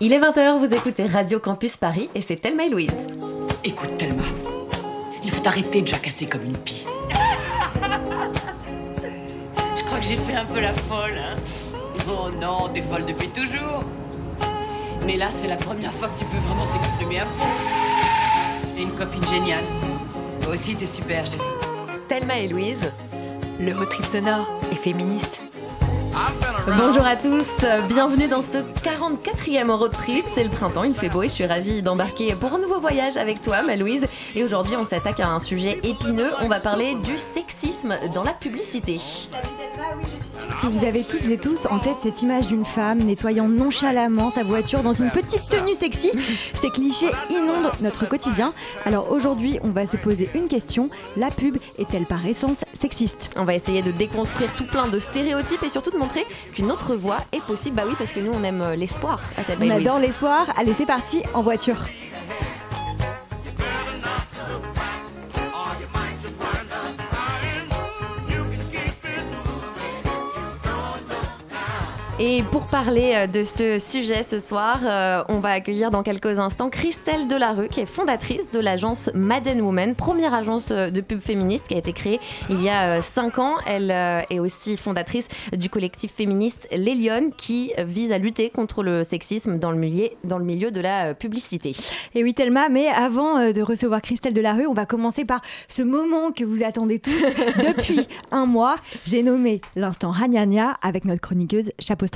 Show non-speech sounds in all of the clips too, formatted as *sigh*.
Il est 20h, vous écoutez Radio Campus Paris et c'est Thelma et Louise. Écoute Thelma, il faut arrêter de jacasser comme une pie. *laughs* Je crois que j'ai fait un peu la folle, hein Oh non, t'es folle depuis toujours. Mais là, c'est la première fois que tu peux vraiment t'exprimer à fond. Et une copine géniale. Toi aussi, t'es super, chérie. Thelma et Louise, le haut trip sonore et féministe. Bonjour à tous, bienvenue dans ce 44e road trip. C'est le printemps, il fait beau et je suis ravie d'embarquer pour un nouveau voyage avec toi, ma Louise. Et aujourd'hui, on s'attaque à un sujet épineux. On va parler du sexisme dans la publicité. Que vous avez toutes et tous en tête cette image d'une femme nettoyant nonchalamment sa voiture dans une petite tenue sexy. Ces clichés inondent notre quotidien. Alors aujourd'hui, on va se poser une question la pub est-elle par essence sexiste? On va essayer de déconstruire tout plein de stéréotypes et surtout de montrer qu'une autre voie est possible. Bah oui, parce que nous, on aime l'espoir. On adore l'espoir. Allez, c'est parti en voiture. Et pour parler euh, de ce sujet ce soir, euh, on va accueillir dans quelques instants Christelle Delarue, qui est fondatrice de l'agence Madden Woman, première agence euh, de pub féministe qui a été créée il y a 5 ans. Elle est aussi fondatrice du collectif féministe Les Lyonnes, qui vise à lutter contre le sexisme dans le milieu, dans le milieu de la publicité. Et oui, Thelma, mais avant de recevoir Christelle Delarue, on va commencer par ce moment que vous attendez tous *laughs* depuis un mois. J'ai nommé l'instant Ragnagna avec notre chroniqueuse Chapeau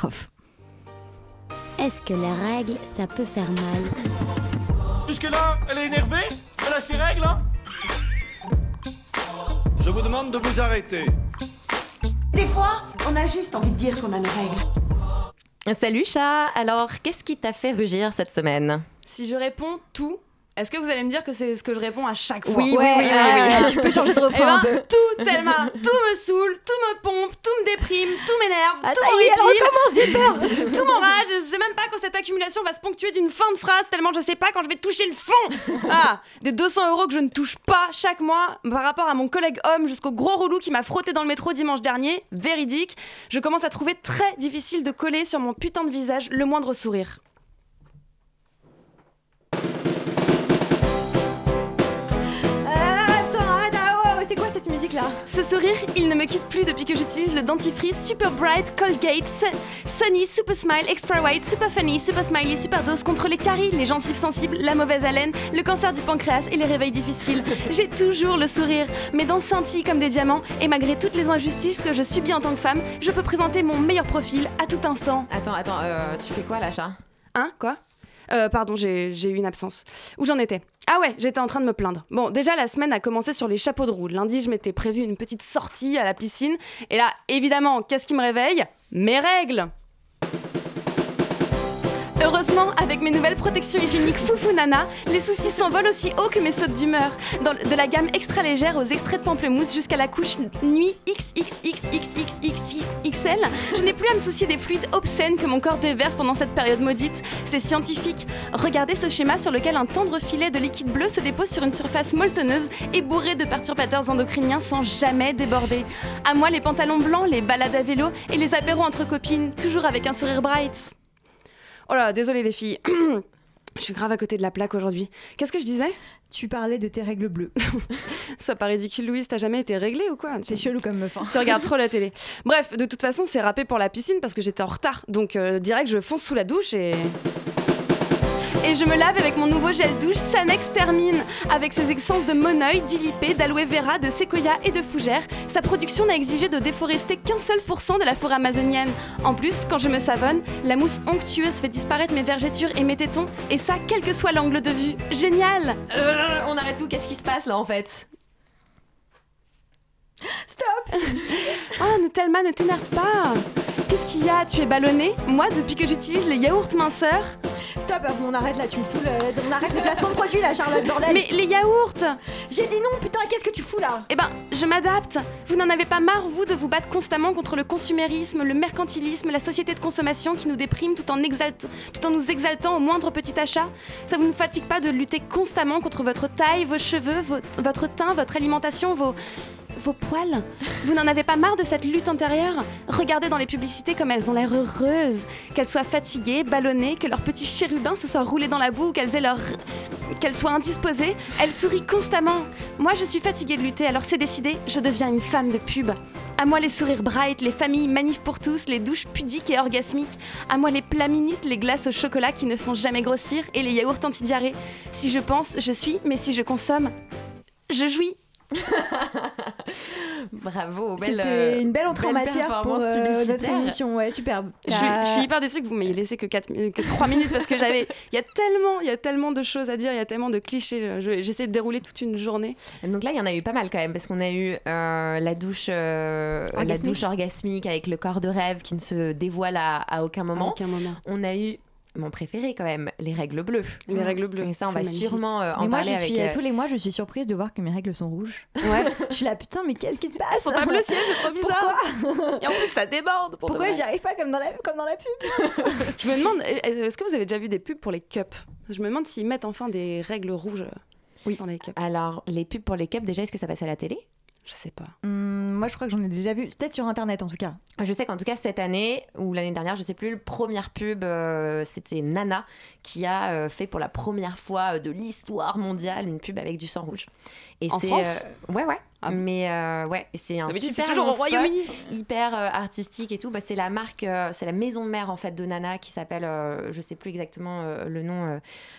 est-ce que les règles, ça peut faire mal? Jusque-là, elle est énervée? Elle a ses règles, hein? Je vous demande de vous arrêter. Des fois, on a juste envie de dire qu'on a nos règles. Salut chat, alors qu'est-ce qui t'a fait rugir cette semaine? Si je réponds tout, est-ce que vous allez me dire que c'est ce que je réponds à chaque fois Oui, oui, oui, oui, tu peux changer de refrain eh ben, Tout, tellement, tout me saoule, tout me pompe, tout me déprime, tout m'énerve, ah, tout m'horripile, j'ai peur. *laughs* Tout m'enrage, je sais même pas quand cette accumulation va se ponctuer d'une fin de phrase, tellement je sais pas quand je vais toucher le fond. *laughs* Ah, des 200 euros que je ne touche pas chaque mois par rapport à mon collègue homme jusqu'au gros relou qui m'a frotté dans le métro dimanche dernier, véridique, je commence à trouver très difficile de coller sur mon putain de visage le moindre sourire. Ce sourire, il ne me quitte plus depuis que j'utilise le dentifrice Super Bright Colgate Sunny Super Smile Extra White Super Funny Super Smiley Super Dose contre les caries, les gencives sensibles, la mauvaise haleine, le cancer du pancréas et les réveils difficiles. *laughs* J'ai toujours le sourire, mes dents scintillent comme des diamants et malgré toutes les injustices que je subis en tant que femme, je peux présenter mon meilleur profil à tout instant. Attends, attends, euh, tu fais quoi là, chat Hein? Quoi? Euh, pardon, j'ai eu une absence. Où j'en étais Ah ouais, j'étais en train de me plaindre. Bon, déjà, la semaine a commencé sur les chapeaux de roue. Lundi, je m'étais prévu une petite sortie à la piscine. Et là, évidemment, qu'est-ce qui me réveille? Mes règles Heureusement, avec mes nouvelles protections hygiéniques Foufou Nana, les soucis s'envolent aussi haut que mes sautes d'humeur. De la gamme extra légère aux extraits de pamplemousse jusqu'à la couche nuit XXXXXXXL, je n'ai plus à me soucier des fluides obscènes que mon corps déverse pendant cette période maudite. C'est scientifique. Regardez ce schéma sur lequel un tendre filet de liquide bleu se dépose sur une surface molletonneuse et bourrée de perturbateurs endocriniens sans jamais déborder. À moi les pantalons blancs, les balades à vélo et les apéros entre copines, toujours avec un sourire bright. Oh là, désolé les filles. *clears throat* Je suis grave à côté de la plaque aujourd'hui. Qu'est-ce que je disais? Tu parlais de tes règles bleues. *laughs* Sois pas ridicule, Louise, t'as jamais été réglée ou quoi? T'es chelou comme meuf. Hein. Tu regardes trop la télé. *laughs* Bref, de toute façon, c'est râpé pour la piscine parce que j'étais en retard. Donc, euh, direct, je fonce sous la douche et. Et je me lave avec mon nouveau gel douche Sanex Termine. Avec ses essences de monoeil, d'ilipé, d'aloe vera, de séquoia et de fougère, sa production n'a exigé de déforester qu'un seul pour cent de la forêt amazonienne. En plus, quand je me savonne, la mousse onctueuse fait disparaître mes vergetures et mes tétons, et ça, quel que soit l'angle de vue. Génial euh, On arrête tout, qu'est-ce qui se passe là en fait? Stop. Oh, Thelma, ne t'énerve pas. Qu'est-ce qu'il y a? Tu es ballonné? Moi, depuis que j'utilise les yaourts minceurs. Stop, on arrête là, tu me fous, on arrête le placement de produit là, Charlotte, bordel. Mais les yaourts! J'ai dit non, putain, qu'est-ce que tu fous là? Eh ben, je m'adapte. Vous n'en avez pas marre, vous, de vous battre constamment contre le consumérisme, le mercantilisme, la société de consommation qui nous déprime tout en, tout en nous exaltant au moindre petit achat? Ça vous ne fatigue pas de lutter constamment contre votre taille, vos cheveux, votre teint, votre alimentation, vos vos poils Vous n'en avez pas marre de cette lutte intérieure? Regardez dans les publicités comme elles ont l'air heureuses, qu'elles soient fatiguées, ballonnées, que leurs petits chérubins se soient roulés dans la boue, qu'elles aient leur qu'elles soient indisposées, elles sourient constamment. Moi, je suis fatiguée de lutter, alors c'est décidé, je deviens une femme de pub. À moi les sourires bright, les familles manifs pour tous, les douches pudiques et orgasmiques. À moi les plats minutes, les glaces au chocolat qui ne font jamais grossir et les yaourts anti-diarrhée. Si je pense, je suis, mais si je consomme, je jouis. *laughs* Bravo, belle, C'était une belle entrée en matière pour euh, notre émission. Ouais, superbe. Je suis, T'as- je suis hyper déçue que vous m'ayez laissé que, 4, que 3 minutes parce que j'avais. *laughs* Il y a tellement, il y a tellement de choses à dire, il y a tellement de clichés. Je- J'essaie de dérouler toute une journée. Donc là, il y en a eu pas mal quand même, parce qu'on a eu euh, la, douche, euh, la Orgasmique. douche orgasmique avec le corps de rêve qui ne se dévoile à, à aucun À moment. aucun moment. On a eu mon préféré quand même, les règles bleues. Les règles bleues. Et ça, on va magnifique. sûrement euh, en Mais moi, parler je suis, avec. euh, tous les mois, je suis surprise de voir que mes règles sont rouges. Ouais. *laughs* je suis là, putain, mais qu'est-ce qui se passe? Elles sont pas bleues ciel, c'est trop bizarre. Pourquoi? Et en plus, ça déborde. pour de Pourquoi j'y arrive pas comme dans la, comme dans la pub? *laughs* Je me demande, est-ce que vous avez déjà vu des pubs pour les cups? Je me demande s'ils mettent enfin des règles rouges Oui. dans les cups. Alors, les pubs pour les cups, déjà, est-ce que ça passe à la télé? Je sais pas. Hum, Moi, je crois que j'en ai déjà vu, peut-être sur internet en tout cas. Je sais qu'en tout cas, cette année, ou l'année dernière, je sais plus, le première pub, euh, c'était Nana qui a euh, fait pour la première fois euh, de l'histoire mondiale une pub avec du sang rouge. Et En c'est, France euh, Ouais, ouais. Ah. Mais euh, ouais, c'est un super c'est toujours au Royaume-Uni. hyper euh, artistique et tout. Bah, c'est la marque, euh, c'est la maison mère en fait de Nana qui s'appelle, euh, je sais plus exactement euh, le nom euh,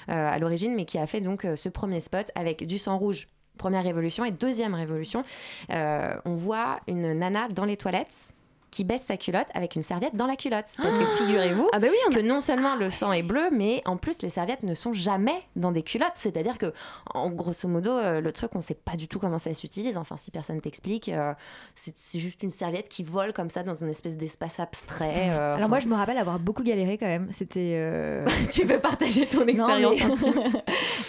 euh, à l'origine, mais qui a fait donc euh, ce premier spot avec du sang rouge. Première révolution et deuxième révolution, euh, on voit une nana dans les toilettes qui baisse sa culotte avec une serviette dans la culotte. Parce que figurez-vous Ah bah oui, on que non seulement le sang est bleu, mais en plus les serviettes ne sont jamais dans des culottes. C'est-à-dire que, en grosso modo, euh, le truc, on sait pas du tout comment ça s'utilise. Enfin, si personne t'explique, euh, c'est juste une serviette qui vole comme ça dans une espèce d'espace abstrait. *laughs* euh, Alors moi, je me rappelle avoir beaucoup galéré quand même. C'était. euh, *laughs* tu veux partager ton expérience *laughs* mais-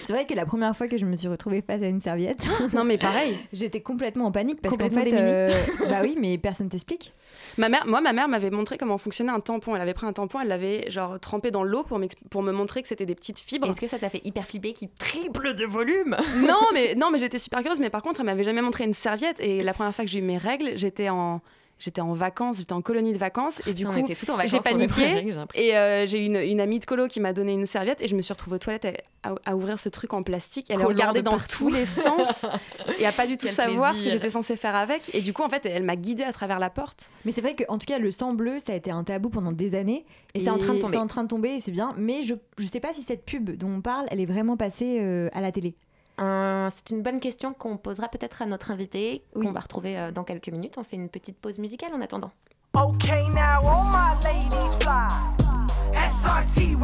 C'est vrai que la première fois que je me suis retrouvée face à une serviette, Non mais pareil. j'étais complètement en panique parce qu'en fait, bah oui, mais personne t'explique. Ma mère, moi, ma mère m'avait montré comment fonctionnait un tampon. Elle avait pris un tampon, elle l'avait genre trempé dans l'eau pour, pour me montrer que c'était des petites fibres. Est-ce que ça t'a fait hyper flipper qui triple de volume? *laughs* Non, mais non, mais j'étais super curieuse. Mais par contre, elle m'avait jamais montré une serviette. Et la première fois que j'ai eu mes règles, j'étais en, j'étais en vacances, j'étais en colonie de vacances. Et du On coup, était tout en vacances, j'ai paniqué. *laughs* règles. Et euh, j'ai eu une, une amie de colo qui m'a donné une serviette et je me suis retrouvée aux toilettes à, à- à ouvrir ce truc en plastique. Elle a regardé dans partout. tous les *laughs* sens et à pas du tout Quel savoir ce que j'étais censée faire avec. Et du coup, en fait, elle m'a guidée à travers la porte. Mais c'est vrai qu'en tout cas, le sang bleu, ça a été un tabou pendant des années. Et c'est en train de tomber. C'est en train de tomber et c'est bien. Mais je, je sais pas si cette pub dont on parle, elle est vraiment passée euh, à la télé. C'est une bonne question qu'on posera peut-être à notre invité, Oui. qu'on va retrouver euh, dans quelques minutes. On fait une petite pause musicale en attendant. Okay, now all my ladies fly. SRTY,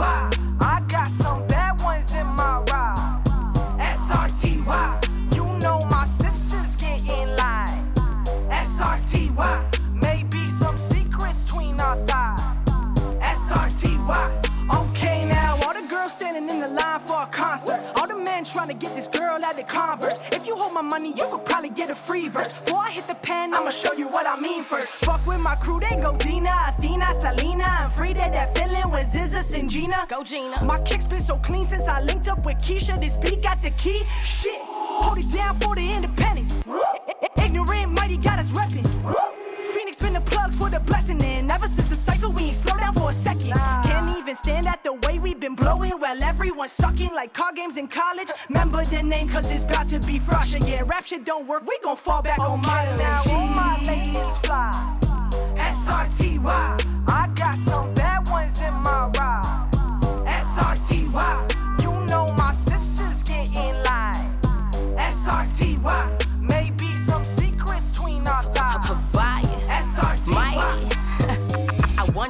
I got some bad ones in my ride. SRTY, you know my sisters get in line. SRTY, maybe some secrets between our thighs. SRTY. Standing in the line for a concert. All the men trying to get this girl at the Converse. If you hold my money, you could probably get a free verse. Before I hit the pen, I'ma show you what I mean first. Fuck with my crew, they go Zena, Athena, Selena, and Frida. That feeling with Zizza and Gina. Go Gina. My kicks been so clean since I linked up with Keisha. This beat got the key. Shit, hold it down for the independence. Ignorant, mighty got us reppin'. Phoenix been the plugs for the blessing, and ever since the cypher, we ain't slow down for a second. Can't even stand at the way we been blowing, while everyone's sucking like car games in college. Remember the name, cause it's about to be fresh again. Rap shit don't work, we gon' fall back on my now. All my ladies fly. SRTY, I got some bad ones in my ride. SRTY, you know my sisters getting in line. SRTY, maybe some secrets between our thighs.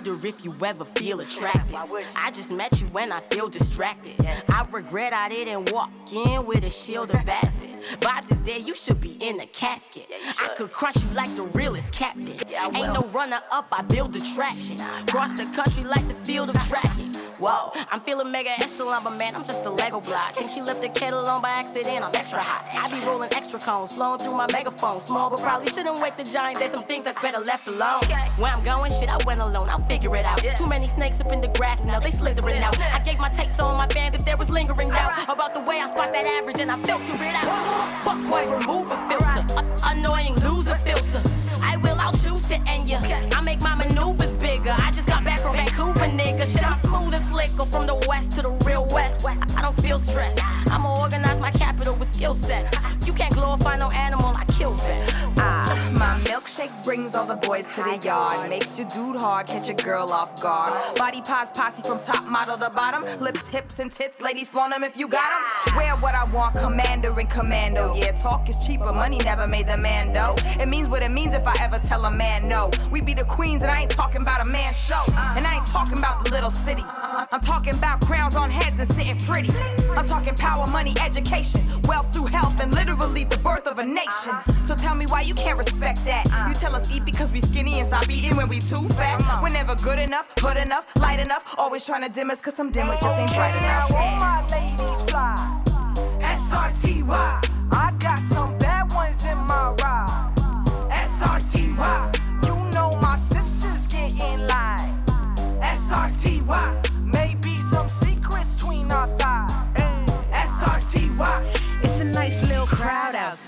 Wonder if you ever feel attracted. I just met you when I feel distracted. I regret I didn't walk in with a shield of acid. Vibes is there, you should be in a casket. I could crush you like the realest captain. Ain't no runner up, I build attraction. Cross the country like the field of tracking. Whoa, I'm feeling mega echelon, but man, I'm just a Lego block. Think she left the kettle on by accident, I'm extra hot. I be rolling extra cones, flowing through my megaphone. Small, but probably shouldn't wake the giant. There's some things that's better left alone. Where I'm going, shit, I went alone, I'll figure it out. Too many snakes up in the grass, now they slithering out. I gave my tape to all my fans if there was lingering doubt about the way I spot that average and I filter it out. Fuck boy, remove a filter. A- annoying loser will, I'll choose to end ya. I make my maneuvers bigger. I just got back from Vancouver, nigga. Shit, I'm smooth and slicker from the west to the real west. I don't feel stressed. I'ma organize my capital with skill sets. You can't glorify no animal, I kill them. Ah my milkshake brings all the boys to the yard. Makes your dude hard, catch a girl off guard. Body pos posse from top model to bottom. Lips, hips, and tits, ladies flaunt them if you got them. Wear what I want, commander and commando. Yeah, talk is cheaper, money never made the man though. It means what it means if I ever tell a man no. We be the queens, and I ain't talking about a man show. And I ain't talking about the little city. I'm talking about crowns on heads and sitting pretty. I'm talking power, money, education, wealth through health, and literally the birth of a nation. So tell me why you can't respect that. You tell us eat because we skinny and stop eating when we too fat. We're never good enough, good enough, light enough. Always trying to dim us cause some dimmer just ain't bright enough. All my ladies fly. SRTY. I got some bad ones in my ride. SRTY. You know my sisters getting light. SRTY. Maybe some secrets between our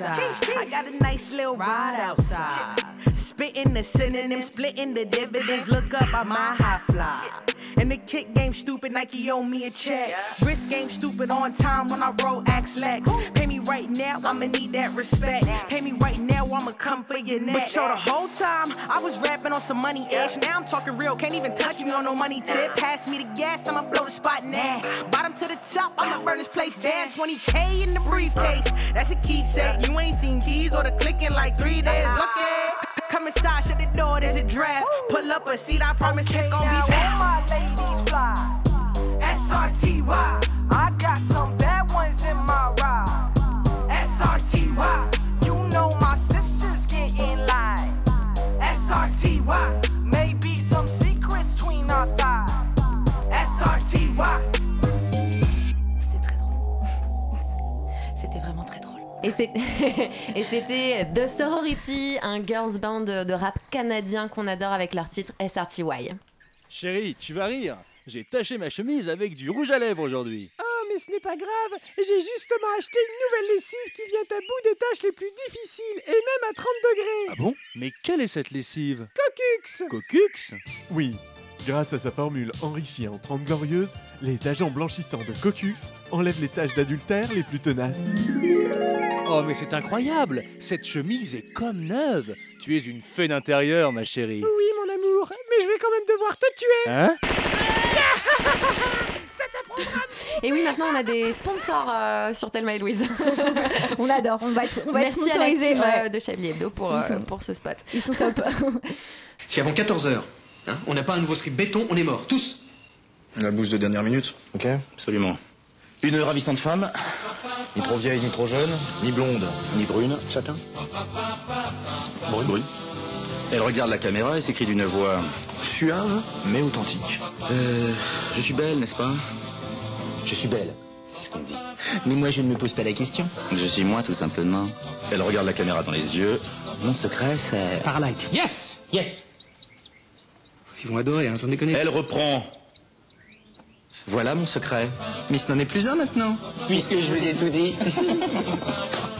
outside. I got a nice little ride outside. Spitting the synonym, splitting the dividends. Look up, I'm my high fly. And the kick game stupid, Nike owe me a check. Wrist game stupid on time when I roll Axe Lex. Pay me right now, I'ma need that respect. Pay me right now, I'ma come for your neck. But yo, the whole time I was rapping on some money ish. Now I'm talking real, can't even touch me on no money tip. Pass me the gas, I'ma blow the spot now. Bottom to the top, I'ma burn this place down. 20k in the briefcase, that's a keepsake. You ain't seen keys or the clicking like three days. Uh-uh. Okay. Come inside, shut the door, there's a draft. Pull up a seat, I promise it's gonna Now be fast. my ladies fly. SRTY. I got some bad ones in my ride. SRTY. You know my sisters get in line. SRTY. Maybe some secrets between our thighs. SRTY. *laughs* Et c'était The Sorority, un girls band de, de rap canadien qu'on adore avec leur titre SRTY. Chérie, tu vas rire. J'ai taché ma chemise avec du rouge à lèvres aujourd'hui. Oh, mais ce n'est pas grave, j'ai justement acheté une nouvelle lessive qui vient à bout des tâches les plus difficiles, et même à 30 degrés. Ah bon? Mais quelle est cette lessive? Cocux Cocux? Oui, grâce à sa formule enrichie en 30 glorieuses, les agents blanchissants de Cocux enlèvent les taches d'adultère les plus tenaces. Oh mais c'est incroyable Cette chemise est comme neuve Tu es une fée d'intérieur, ma chérie. Oui, mon amour, mais je vais quand même devoir te tuer. Hein? *laughs* C'est Et oui, maintenant on a des sponsors euh, sur Thelma et Louise. *laughs* on adore, on va être, on va être Merci à la sponsorisé, team ouais. de Chablis Hebdo pour, euh, sont- pour ce spot. Ils sont top. Si avant 14h, hein, on n'a pas un nouveau script béton, on est mort, tous. La bouse de dernière minute, ok Absolument. Une ravissante femme, ni trop vieille, ni trop jeune, ni blonde, ni brune. Châtain Brune. Brune. Elle regarde la caméra et s'écrit d'une voix suave, mais authentique. Euh, je suis belle, n'est-ce pas? Je suis belle, c'est ce qu'on dit. Mais moi, je ne me pose pas la question. Je suis moi, tout simplement. Elle regarde la caméra dans les yeux. Mon secret, c'est... Starlight. Yes Yes Ils vont adorer, hein, sans déconner. Elle reprend. Voilà mon secret. Mais ce n'en est plus un maintenant. Puisque je vous ai tout dit. *laughs*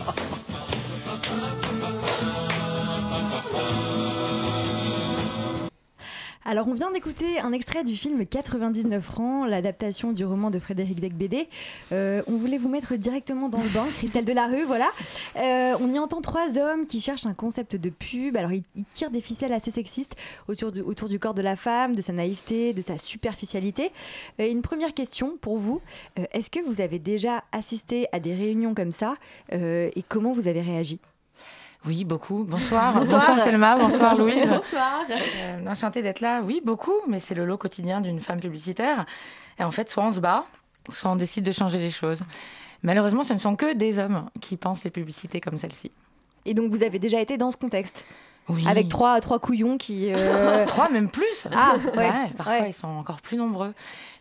Alors, on vient d'écouter un extrait du film 99 francs, l'adaptation du roman de Frédéric Becbédé. Euh, on voulait vous mettre directement dans le bain, *laughs* Christelle Delarue, voilà. Euh, on y entend trois hommes qui cherchent un concept de pub. Alors, ils, tirent des ficelles assez sexistes autour du, corps de la femme, de sa naïveté, de sa superficialité. Euh, une première question pour vous. Est-ce que vous avez déjà assisté à des réunions comme ça et comment vous avez réagi? Oui, beaucoup. Bonsoir. Bonsoir. Bonsoir, Thelma. Bonsoir Louise. *laughs* Bonsoir. Euh, enchantée d'être là. Oui, beaucoup, mais c'est le lot quotidien d'une femme publicitaire. Et en fait, soit on se bat, soit on décide de changer les choses. Malheureusement, ce ne sont que des hommes qui pensent les publicités comme celle-ci. Et donc, vous avez déjà été dans ce contexte? Oui. Avec trois, trois couillons qui. euh, *laughs* Trois, même plus. Ah, ouais, *laughs* Ouais, parfois, ouais. ils sont encore plus nombreux.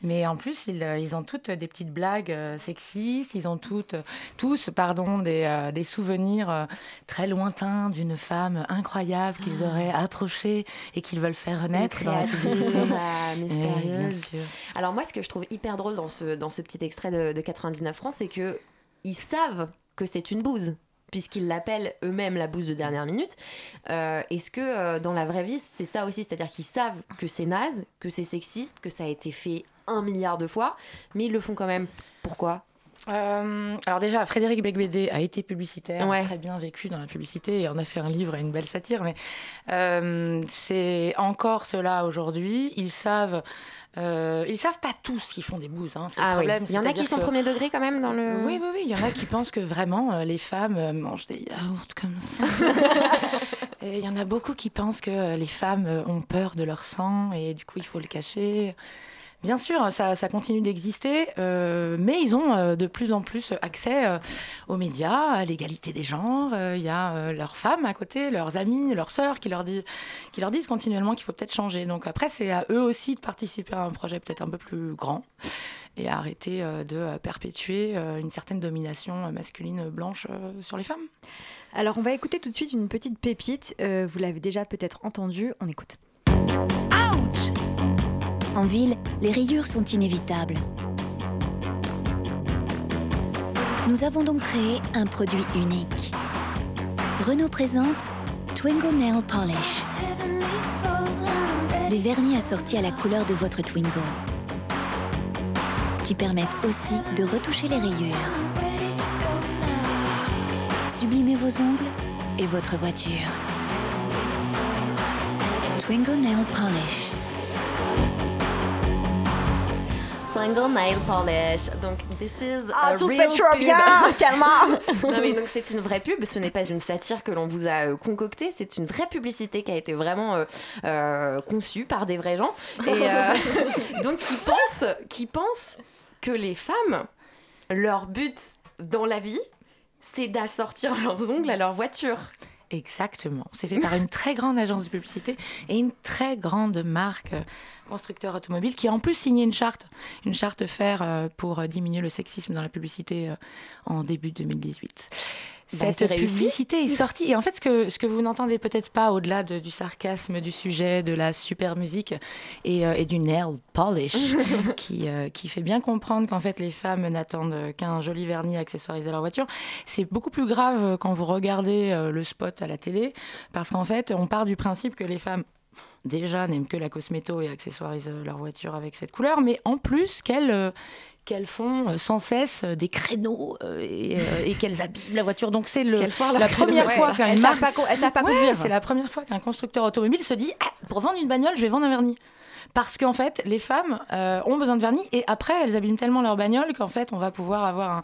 Mais en plus, ils, euh, ils ont toutes des petites blagues euh, sexistes. Ils ont toutes, tous pardon, des, euh, des souvenirs euh, très lointains d'une femme incroyable qu'ils auraient approchée et qu'ils veulent faire renaître dans la publicité. créature *laughs* Oui, mystérieuse. bien sûr. Alors moi, ce que je trouve hyper drôle dans ce, dans ce petit extrait de, de 99 francs, c'est que ils savent que c'est une bouse puisqu'ils l'appellent eux-mêmes la bouse de dernière minute. Euh, Est-ce que euh, dans la vraie vie, c'est ça aussi? C'est-à-dire qu'ils savent que c'est naze, que c'est sexiste, que ça a été fait un milliard de fois, mais ils le font quand même. Pourquoi? Euh, alors déjà, Frédéric Becbédé a été publicitaire, très bien vécu dans la publicité et on a fait un livre et une belle satire, mais euh, c'est encore cela aujourd'hui. Ils savent... Euh, ils savent pas tous qu'ils font des bouses. Hein, ah, oui. Il y en a qui sont premier degré quand même dans le. Oui, oui, oui. Il y en a qui pensent que vraiment euh, les femmes mangent des yaourts comme ça. *laughs* et il y en a beaucoup qui pensent que les femmes ont peur de leur sang et du coup il faut le cacher. Bien sûr, ça, continue d'exister, euh, mais ils ont euh, de plus en plus accès euh, aux médias, à l'égalité des genres. Il y a leurs femmes à côté, leurs amis, leurs sœurs qui leur, disent, qui leur disent continuellement qu'il faut peut-être changer. Donc après, c'est à eux aussi de participer à un projet peut-être un peu plus grand et à arrêter de perpétuer une certaine domination masculine blanche sur les femmes. Alors on va écouter tout de suite une petite pépite. vous l'avez déjà peut-être entendu. On écoute. En ville, les rayures sont inévitables. Nous avons donc créé un produit unique. Renault présente Twingo Nail Polish. Des vernis assortis à la couleur de votre Twingo. Qui permettent aussi de retoucher les rayures. Sublimez vos ongles et votre voiture. Twingo Nail Polish. Nail Polish. Donc, this is ah, a real bien, *laughs* tellement Non, mais donc, c'est une vraie pub. Ce n'est pas une satire que l'on vous a euh, concoctée. C'est une vraie publicité qui a été vraiment euh, euh, conçue par des vrais gens. Et *laughs* donc, qui pensent, qui pensent que les femmes, leur but dans la vie, c'est d'assortir leurs ongles à leur voiture. Exactement. C'est fait par une très grande agence de publicité et une très grande marque euh, constructeur automobile qui a en plus signé une charte, une charte faire euh, pour euh, diminuer le sexisme dans la publicité en début 2018. Bah, cette publicité est sortie. Et en fait, ce que, ce que vous n'entendez peut-être pas au-delà du sarcasme du sujet, de la super musique et, et du nail polish, *laughs* qui, qui fait bien comprendre qu'en fait, les femmes n'attendent qu'un joli vernis accessoirisé à leur voiture, c'est beaucoup plus grave quand vous regardez le spot à la télé, parce qu'en fait, on part du principe que les femmes déjà n'aiment que la cosméto et accessoirisent leur voiture avec cette couleur, mais en plus qu'elles qu'elles font sans cesse des créneaux et, qu'elles abîment la voiture. Donc c'est la première fois qu'une marque, c'est la première fois qu'un constructeur automobile se dit ah, pour vendre une bagnole, je vais vendre un vernis parce qu'en fait, les femmes euh, ont besoin de vernis et après, elles abîment tellement leur bagnole qu'en fait, on va pouvoir avoir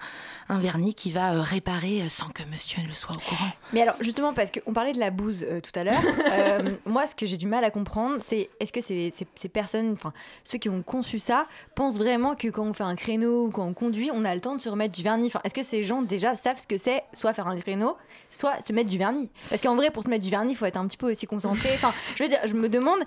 un, vernis qui va euh, réparer euh, sans que monsieur ne le soit au courant. Mais alors, justement, parce qu'on parlait de la bouse tout à l'heure, *laughs* moi, ce que j'ai du mal à comprendre, c'est est-ce que ces, ces, personnes, enfin, ceux qui ont conçu ça, pensent vraiment que quand on fait un créneau ou quand on conduit, on a le temps de se remettre du vernis? Est-ce que ces gens déjà savent ce que c'est, soit faire un créneau, soit se mettre du vernis? Parce qu'en vrai, pour se mettre du vernis, il faut être un petit peu aussi concentré. Enfin, je veux dire, je me demande.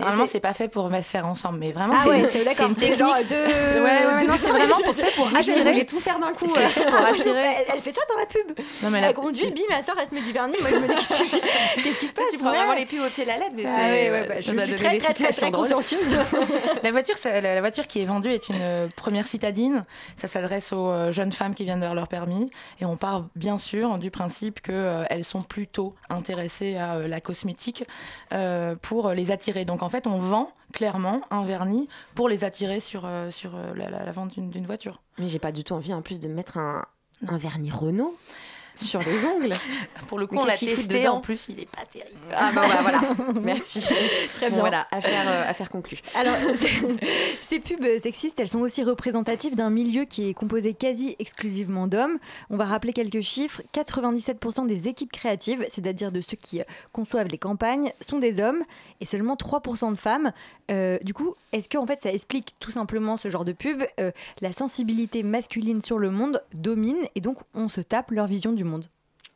Normalement, c'est pas fait pour faire ensemble. Mais vraiment, ah c'est d'accord. C'est genre deux. Ouais, ouais, c'est *laughs* vraiment pour, fait pour attirer. tout faire d'un coup. pour *laughs* attirer. Elle, fait ça dans la pub. Non, mais elle conduit, bim, ma soeur, elle se met du vernis. Moi, je me dis, qu'est-ce qui *laughs* se passe Tu prends vraiment les pubs au pied de la lettre. Mais ah ouais, bah, je suis très, très, très, très consciencieuse. La voiture, la voiture qui est vendue est une euh, première citadine. Ça s'adresse aux euh, jeunes femmes qui viennent d'avoir leur permis. Et on part bien sûr du principe qu'elles euh, sont plutôt intéressées à la cosmétique pour les attirer. Donc en fait, on vend clairement un vernis pour les attirer sur, euh, sur euh, la, vente d'une voiture. Mais j'ai pas du tout envie en plus de mettre un, un vernis Renault sur les ongles. *laughs* Pour le coup, on l'a testé. En plus, il est pas terrible. Ah bah, voilà. *laughs* Merci. Très bien. Voilà, affaire, euh, affaire conclue. Alors, *laughs* ces pubs sexistes, elles sont aussi représentatives d'un milieu qui est composé quasi exclusivement d'hommes. On va rappeler quelques chiffres. 97% des équipes créatives, c'est-à-dire de ceux qui conçoivent les campagnes, sont des hommes et seulement 3% de femmes. Euh, du coup, est-ce que en fait ça explique tout simplement ce genre de pub? Euh, La sensibilité masculine sur le monde domine et donc on se tape leur vision du monde.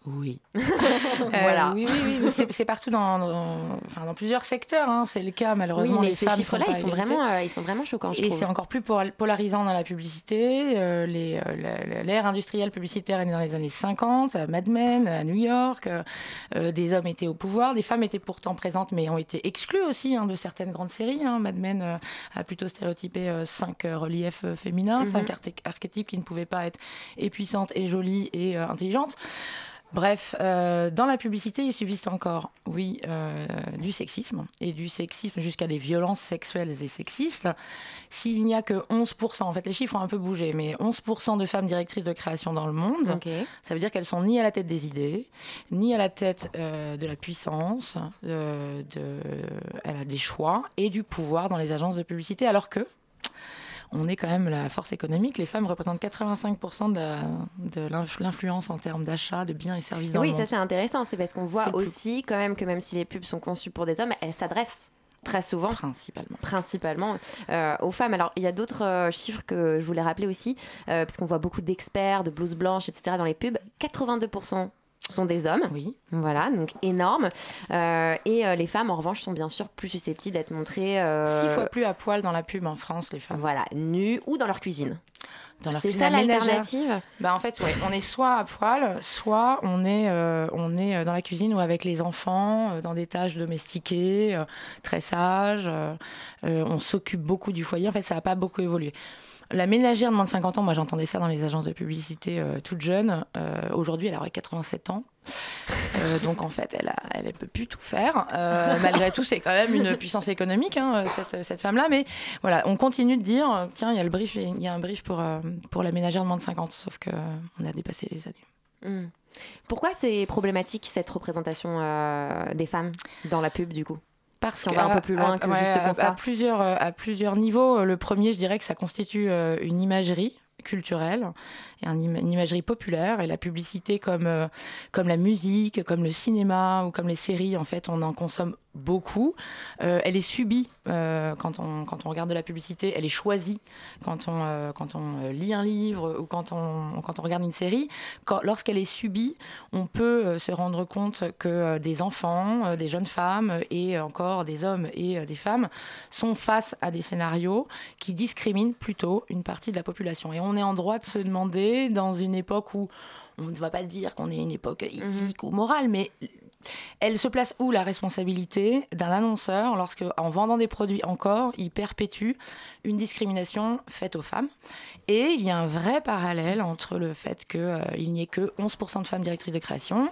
Oui. *laughs* voilà. Oui, oui, oui. C'est partout dans, enfin, dans, plusieurs secteurs. Hein. C'est le cas, malheureusement. Oui, mais les ces chiffres-là, ils, sont vraiment, euh, ils sont vraiment choquants. Je et c'est encore plus polarisant dans la publicité. Euh, euh, l'ère industrielle publicitaire est dans les années 50, à Mad Men, à New York. des hommes étaient au pouvoir, des femmes étaient pourtant présentes, mais ont été exclues aussi hein, de certaines grandes séries. Hein. Mad Men a plutôt stéréotypé cinq reliefs féminins, cinq mhm. archétypes qui ne pouvaient pas être et puissantes, et jolies, et intelligentes. Bref, euh, dans la publicité, il subsiste encore, oui, euh, du sexisme, et du sexisme jusqu'à des violences sexuelles et sexistes. S'il n'y a que 11%, en fait les chiffres ont un peu bougé, mais 11% de femmes directrices de création dans le monde, ça veut dire qu'elles sont ni à la tête des idées, ni à la tête euh, de la puissance, de, elle a des choix et du pouvoir dans les agences de publicité, alors que on est quand même la force économique. Les femmes représentent 85% de, l'influence en termes d'achat de biens et services dans oui, le monde. ça c'est intéressant. C'est parce qu'on voit aussi quand même que même si les pubs sont conçues pour des hommes, elles s'adressent très souvent, principalement, principalement euh, aux femmes. Alors, il y a d'autres euh, chiffres que je voulais rappeler aussi, euh, parce qu'on voit beaucoup d'experts, de blouses blanches, etc. dans les pubs. 82% sont des hommes. Oui. Voilà, donc énorme. Euh, et euh, les femmes, en revanche, sont bien sûr plus susceptibles d'être montrées. Euh, Six fois plus à poil dans la pub en France, les femmes. Voilà, nues ou dans leur cuisine. C'est ça l'alternative bah En fait, ouais, on est soit à poil, soit on est, on est dans la cuisine ou avec les enfants, dans des tâches domestiquées, très sages. on s'occupe beaucoup du foyer. En fait, ça n'a pas beaucoup évolué. La ménagère de moins de 50 ans, moi j'entendais ça dans les agences de publicité euh, toute jeune. Euh, aujourd'hui, elle aurait 87 ans. Euh, donc en fait, elle, ne peut plus tout faire. malgré tout, c'est quand même une puissance économique, hein, cette, femme-là. Mais voilà, on continue de dire, tiens, il y a y a un brief pour, pour la ménagère de moins de 50, sauf qu'on a dépassé les années. Hmm. Pourquoi c'est problématique cette représentation des femmes dans la pub du coup? Parce qu'on va un peu plus loin que juste à, à, plusieurs, euh, à plusieurs niveaux. Le premier, je dirais que ça constitue euh, une imagerie culturelle et une imagerie populaire et la publicité comme, euh, comme la musique, comme le cinéma ou comme les séries, en fait, on en consomme beaucoup. Euh, elle est subie euh, quand, on, quand on regarde de la publicité, elle est choisie quand on, euh, quand on lit un livre ou quand on, quand on regarde une série. Lorsqu'elle est subie, on peut se rendre compte que des enfants, des jeunes femmes et encore des hommes et des femmes sont face à des scénarios qui discriminent plutôt une partie de la population. Et on est en droit de se demander, dans une époque où on ne va pas dire qu'on est une époque éthique ou morale, mais elle se place où la responsabilité d'un annonceur lorsque, en vendant des produits encore, il perpétue une discrimination faite aux femmes? Et il y a un vrai parallèle entre le fait qu'il euh, n'y ait que 11% de femmes directrices de création,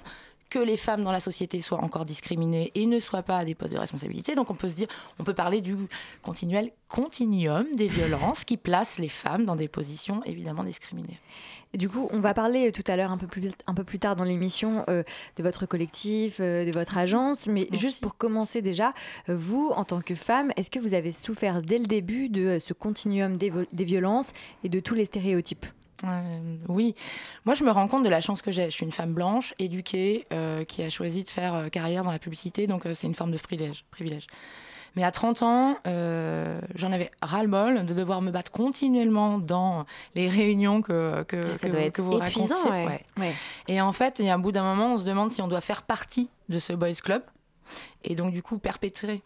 que les femmes dans la société soient encore discriminées et ne soient pas à des postes de responsabilité. Donc on peut se dire, on peut parler du continuel continuum des violences qui placent les femmes dans des positions évidemment discriminées. Du coup, on va parler tout à l'heure un peu plus un peu plus tard dans l'émission euh, de votre collectif, euh, de votre agence, mais juste pour commencer déjà, euh, vous en tant que femme, est-ce que vous avez souffert dès le début de ce continuum des, des violences et de tous les stéréotypes? Oui, moi je me rends compte de la chance que j'ai. Je suis une femme blanche, éduquée, qui a choisi de faire carrière dans la publicité, donc c'est une forme de privilège. privilège. Mais à 30 ans, euh, j'en avais ras-le-bol de devoir me battre continuellement dans les réunions que, que, ça doit être vous épuisant, ouais. Et en fait, il y a un bout d'un moment, on se demande si on doit faire partie de ce boys club et donc du coup perpétrer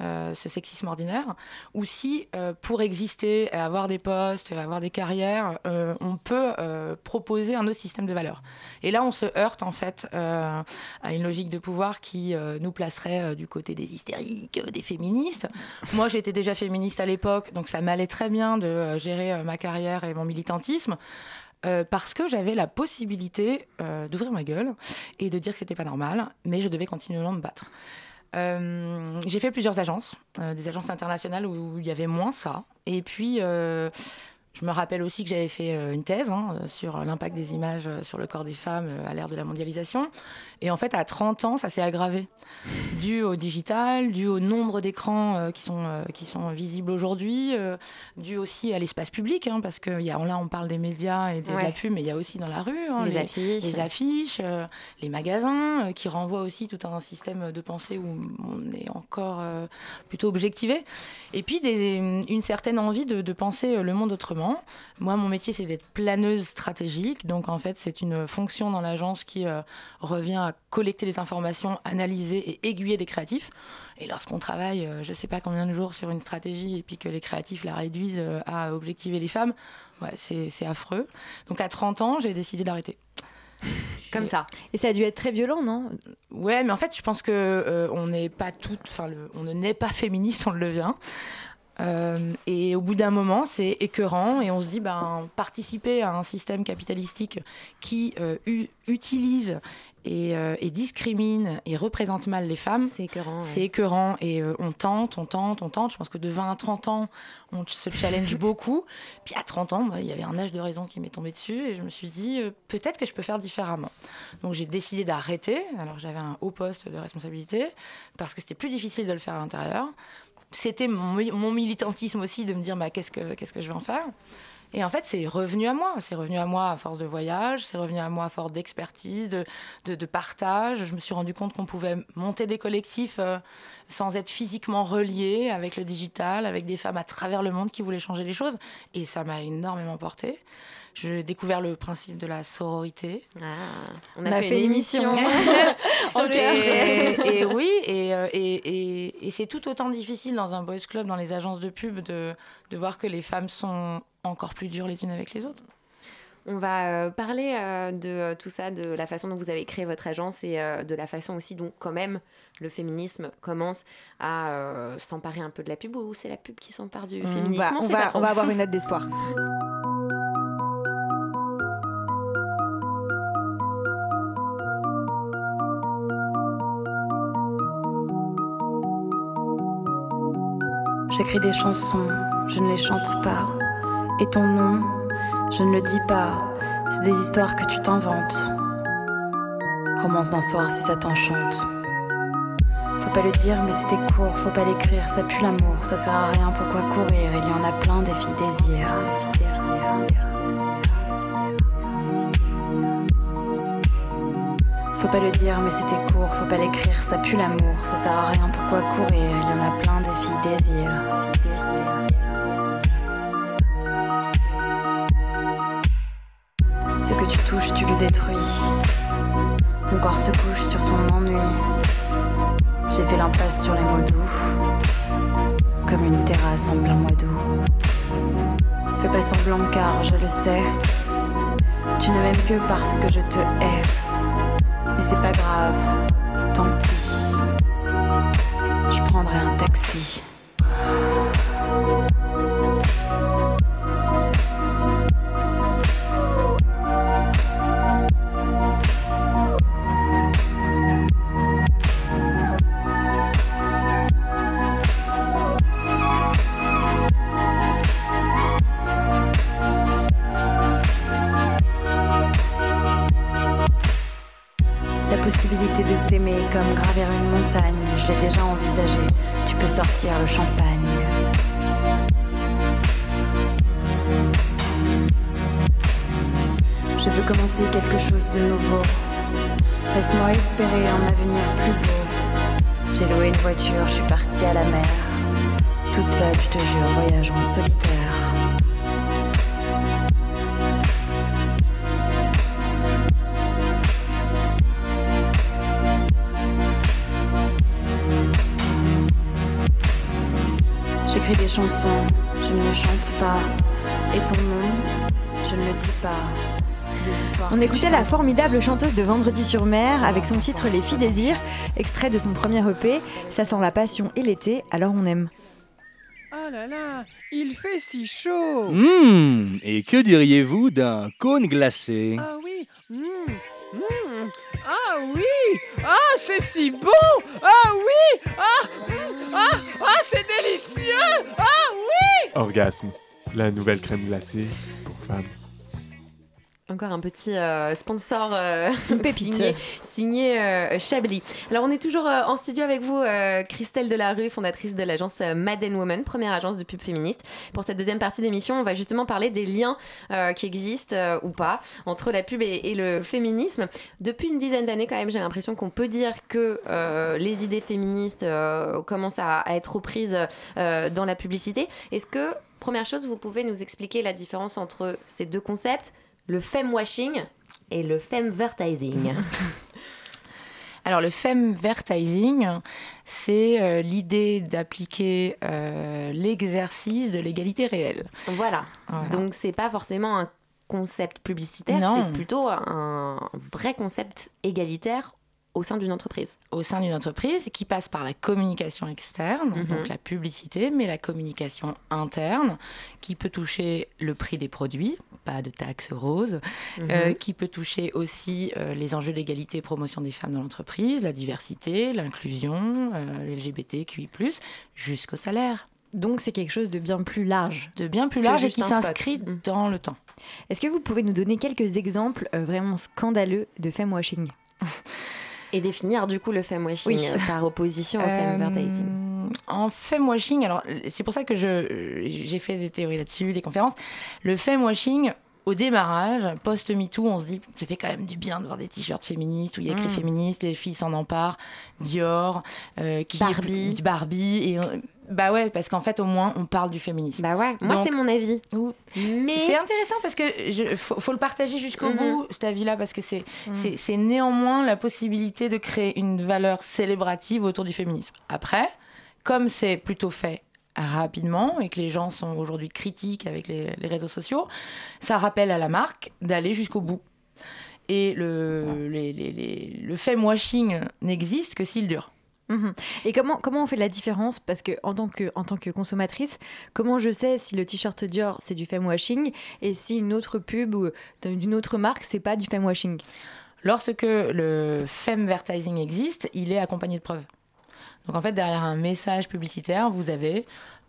euh, ce sexisme ordinaire, ou si euh, pour exister, avoir des postes, avoir des carrières, euh, on peut proposer un autre système de valeurs. Et là, on se heurte en fait à une logique de pouvoir qui nous placerait du côté des hystériques, des féministes. Moi, j'étais déjà féministe à l'époque, donc ça m'allait très bien de gérer ma carrière et mon militantisme. parce que j'avais la possibilité d'ouvrir ma gueule et de dire que c'était pas normal, mais je devais continuellement me battre. Euh, j'ai fait plusieurs agences, euh, des agences internationales où il y avait moins ça. Et puis, euh, je me rappelle aussi que j'avais fait euh, une thèse hein, euh, sur l'impact des images euh, sur le corps des femmes à l'ère de la mondialisation. Et en fait, à 30 ans, ça s'est aggravé. Dû au digital, dû au nombre d'écrans qui, sont, qui sont visibles aujourd'hui, dû aussi à l'espace public, hein, parce que y a, là, on parle des médias et de la pub, mais il y a aussi dans la rue hein, les, affiches, les, affiches les magasins, qui renvoient aussi tout un système de pensée où on est encore plutôt objectivé. Et puis, des, une certaine envie de, de penser le monde autrement. Moi, mon métier, c'est d'être planeuse stratégique. Donc, en fait, c'est une fonction dans l'agence qui euh, revient à collecter les informations, analyser et aiguiller des créatifs. Et lorsqu'on travaille, euh, je ne sais pas combien de jours sur une stratégie et puis que les créatifs la réduisent euh, à objectiver les femmes, ouais, c'est affreux. Donc, à 30 ans, j'ai décidé d'arrêter. *laughs* Comme ça. Et ça a dû être très violent, non? Ouais, mais en fait, je pense que on n'est pas toutes, enfin, on ne naît pas féministe, on le devient. Euh, et au bout d'un moment, c'est écœurant et on se dit, ben, participer à un système capitalistique qui euh, utilise et, euh, et, discrimine et représente mal les femmes, c'est écœurant. C'est écœurant et on tente, on tente, on tente. Je pense que de 20 à 30 ans, on se challenge *laughs* beaucoup. Puis à 30 ans, bah, il y avait un âge de raison qui m'est tombé dessus et je me suis dit, peut-être que je peux faire différemment. Donc j'ai décidé d'arrêter. Alors j'avais un haut poste de responsabilité parce que c'était plus difficile de le faire à l'intérieur c'était mon, militantisme aussi de me dire bah, qu'est-ce que qu'est-ce que je vais en faire? Et en fait, c'est revenu à moi. C'est revenu à moi à force de voyage, c'est revenu à moi à force d'expertise, de, de, partage. Je me suis rendu compte qu'on pouvait monter des collectifs euh, sans être physiquement reliés avec le digital, avec des femmes à travers le monde qui voulaient changer les choses. Et ça m'a énormément porté. J'ai découvert le principe de la sororité. Ah, on, a, fait, une émission *laughs* *laughs* sur le sujet. Et, oui, euh, et, et, et c'est tout autant difficile dans un boys club, dans les agences de pub, de, de voir que les femmes sont encore plus dures les unes avec les autres. On va euh, parler euh, de tout ça, de la façon dont vous avez créé votre agence et de la façon aussi dont quand même le féminisme commence à s'emparer un peu de la pub ou c'est la pub qui s'empare du féminisme? on, va, on va avoir une note d'espoir. *laughs* J'écris des chansons, je ne les chante pas. Et ton nom, je ne le dis pas. C'est des histoires que tu t'inventes. Romance d'un soir si ça t'enchante. Faut pas le dire, mais c'était court, faut pas l'écrire, ça pue l'amour, ça sert à rien, pourquoi courir? Il y en a plein des filles désirs. Faut pas le dire, mais c'était court, faut pas l'écrire, ça pue l'amour, ça sert à rien, pourquoi courir Il y en a plein des filles désirs. Ce que tu touches, tu le détruis. Mon corps se couche sur ton ennui. J'ai fait l'impasse sur les mots doux, comme une terrasse en plein mois d'août. Fais pas semblant car je le sais, tu ne m'aimes que parce que je te hais. Mais c'est pas grave, tant pis. Je prendrai un taxi. Comme gravir une montagne, je l'ai déjà envisagé. Tu peux sortir le champagne. Je veux commencer quelque chose de nouveau. Laisse-moi espérer un avenir plus beau. J'ai loué une voiture, je suis partie à la mer. Toute seule, je te jure, voyage en solitaire. J'écris des chansons, je ne les chante pas. Et ton nom, je ne le dis pas. On écoutait la formidable chanteuse de Vendredi sur mer avec son titre Les filles désirent, extrait de son premier EP. Ça sent la passion et l'été, alors on aime. Oh là là, il fait si chaud Hum, Et que diriez-vous d'un cône glacé? Ah oui mmh, mmh. Ah oui Ah, c'est si bon Ah oui Ah Ah, ah c'est délicieux Ah oui Orgasme, la nouvelle crème glacée pour femmes. Encore un petit euh, sponsor euh, signé, signé euh, Chablis. Alors on est toujours en studio avec vous, Christelle Delarue, fondatrice de l'agence Madden Woman, première agence de pub féministe. Pour cette deuxième partie d'émission, on va justement parler des liens qui existent ou pas entre la pub et, le féminisme. Depuis une dizaine d'années quand même, j'ai l'impression qu'on peut dire que les idées féministes commencent à, à, être reprises dans la publicité. Est-ce que, première chose, vous pouvez nous expliquer la différence entre ces deux concepts? Le femme-washing et le femme-vertising. *laughs* Alors le femme-vertising, c'est euh, l'idée d'appliquer euh, l'exercice de l'égalité réelle. Voilà. Donc c'est pas forcément un concept publicitaire, c'est plutôt un vrai concept égalitaire au sein d'une entreprise Au sein d'une entreprise qui passe par la communication externe, Mhm. donc la publicité, mais la communication interne, qui peut toucher le prix des produits, pas de taxes roses, Mhm. euh, qui peut toucher aussi euh, les enjeux d'égalité et promotion des femmes dans l'entreprise, la diversité, l'inclusion, euh, LGBTQI+, jusqu'au salaire. Donc c'est quelque chose de bien plus large. De bien plus large et qui s'inscrit dans le temps. Est-ce que vous pouvez nous donner quelques exemples euh, vraiment scandaleux de femwashing *laughs* Et définir du coup le femwashing Oui. euh, par opposition au Euh, femvertising. En femwashing, alors c'est pour ça que j'ai fait des théories là-dessus, des conférences. Le femwashing, au démarrage, post-MeToo, on se dit, ça fait quand même du bien de voir des t-shirts féministes où il y a écrit Mm. féministe, les filles s'en emparent, Dior, euh, qui Barbie. Barbie, et euh, bah ouais, parce qu'en fait, au moins, on parle du féminisme. Bah ouais, moi c'est mon avis. Mais C'est intéressant parce que je, faut, faut le partager jusqu'au Mhm. bout, cet avis-là, parce que c'est c'est- c'est néanmoins la possibilité de créer une valeur célébrative autour du féminisme. Après, comme c'est plutôt fait rapidement et que les gens sont aujourd'hui critiques avec les, les réseaux sociaux, ça rappelle à la marque d'aller jusqu'au bout. Et le, les- les- les- le femwashing n'existe que s'il dure. Mhm. Et comment, comment on fait la différence? Parce que en tant que, en tant que consommatrice, comment je sais si le t-shirt Dior c'est du femwashing et si une autre pub d'une autre marque c'est pas du femwashing Lorsque le femvertising existe, il est accompagné de preuves. Donc en fait, derrière un message publicitaire, vous avez,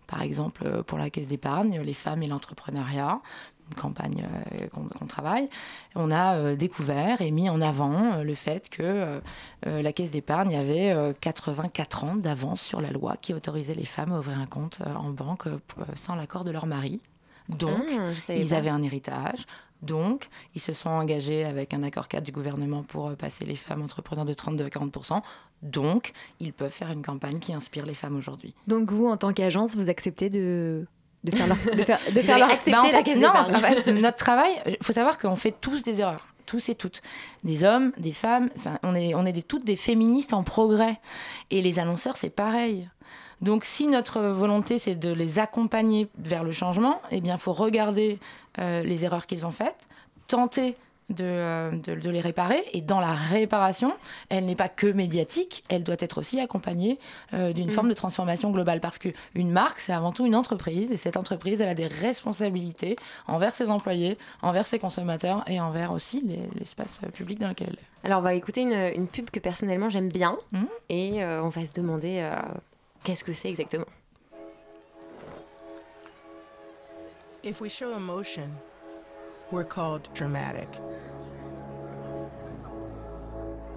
par exemple, euh, pour la caisse d'épargne, les femmes et l'entrepreneuriat, une campagne euh, qu'on qu'on travaille, on a euh, découvert et mis en avant euh, le fait que la caisse d'épargne avait euh, 84 ans d'avance sur la loi qui autorisait les femmes à ouvrir un compte euh, en banque sans l'accord de leur mari. Donc, Ah, ils pas. avaient un héritage. Donc, ils se sont engagés avec un accord cadre du gouvernement pour passer les femmes entrepreneurs de 32 à 40 Donc, ils peuvent faire une campagne qui inspire les femmes aujourd'hui. Donc vous, en tant qu'agence, vous acceptez de, de faire leur... De faire, de Vous faire avez leur... accepté Bah, en la fait, caisse non, d'épargne. en fait, *laughs* notre travail, il faut savoir qu'on fait tous des erreurs. Tous et toutes. Des hommes, des femmes, enfin, on est, on est des, toutes des féministes en progrès. Et les annonceurs, c'est pareil. Donc, si notre volonté, c'est de les accompagner vers le changement, eh bien, il faut regarder euh, les erreurs qu'ils ont faites, tenter de, euh, de- de les réparer. Et dans la réparation, elle n'est pas que médiatique, elle doit être aussi accompagnée euh, d'une Mm. forme de transformation globale. Parce qu'une marque, c'est avant tout une entreprise. Et cette entreprise, elle a des responsabilités envers ses employés, envers ses consommateurs et envers aussi les- l'espace public dans lequel elle est. Alors on va écouter une, une pub que personnellement j'aime bien Mhm. et euh, on va se demander euh, qu'est-ce que c'est exactement? If we show emotion, we're called dramatic.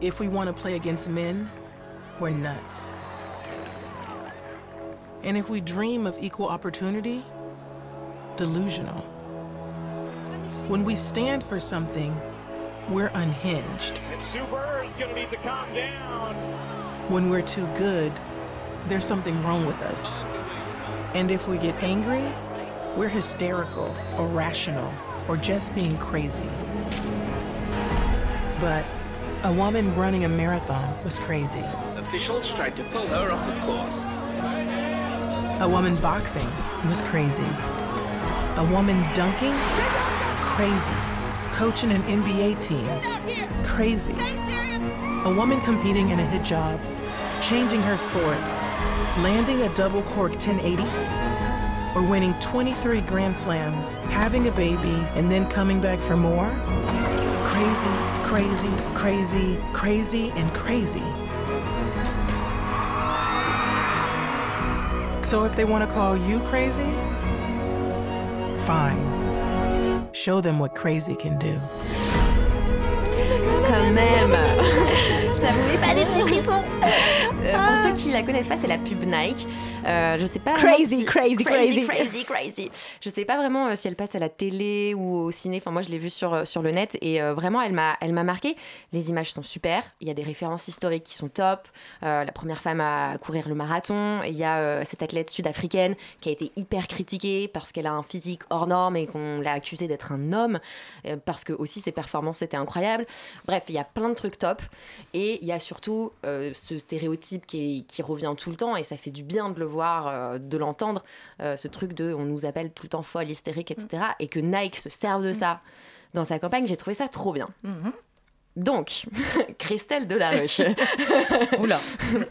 If we want to play against men, we're nuts. And if we dream of equal opportunity, delusional. When we stand for something, we're unhinged. And Sue Bird's gonna need to calm down. When we're too good, there's something wrong with us. And if we get angry, we're hysterical or rational or just being crazy. But a woman running a marathon was crazy. Officials tried to pull her off the course. A woman boxing was crazy. A woman dunking? Crazy. Coaching an NBA team? Crazy. A woman competing in a hit job, changing her sport, landing a double cork 1080, or winning 23 Grand Slams, having a baby, and then coming back for more? Crazy, crazy, crazy, crazy, and crazy. So if they want to call you crazy, fine. Show them what crazy can do. Quand même *laughs* Ça vous met pas des petits frissons Euh, Pour ceux qui la connaissent pas, c'est la pub Nike. Euh, je sais pas Crazy, si- crazy, crazy, crazy. crazy, crazy. Je sais pas vraiment euh, si elle passe à la télé ou au ciné. Enfin, moi, je l'ai vue sur, euh, sur le net et vraiment, elle m'a, elle m'a marqué. Les images sont super. Il y a des références historiques qui sont top. La première femme à courir le marathon. Il y a cette athlète sud-africaine qui a été hyper critiquée parce qu'elle a un physique hors norme et qu'on l'a accusée d'être un homme parce que aussi ses performances étaient incroyables. Bref, il y a plein de trucs top. Et il y a surtout euh, ce stéréotype qui, est- qui revient tout le temps, et ça fait du bien de le voir, euh, de l'entendre, euh, ce truc de on nous appelle tout le temps folle, hystérique, etc. Et que Nike se serve de ça dans sa campagne, j'ai trouvé ça trop bien. Donc, *laughs* Christelle Delaroche. *laughs* Oula.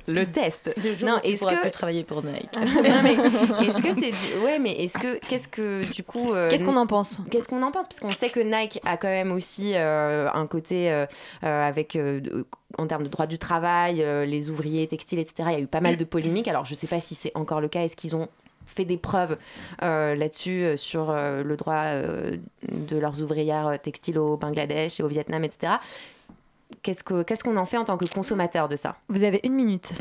Le test. non, est-ce que travailler pour Nike *laughs* Est-ce que c'est du... ouais, mais est-ce que qu'est-ce que du coup euh, Qu'est-ce qu'on en pense? Qu'est-ce qu'on en pense? Parce qu'on sait que Nike a quand même aussi euh, un côté euh, avec en termes de droit du travail, les ouvriers textiles, etc. Il y a eu pas mal de polémiques. Alors je sais pas si c'est encore le cas. Est-ce qu'ils ont fait des preuves là-dessus sur le droit de leurs ouvrières textiles au Bangladesh et au Vietnam, etc. Qu'est-ce qu'on en fait en tant que consommateur de ça? Vous avez une minute.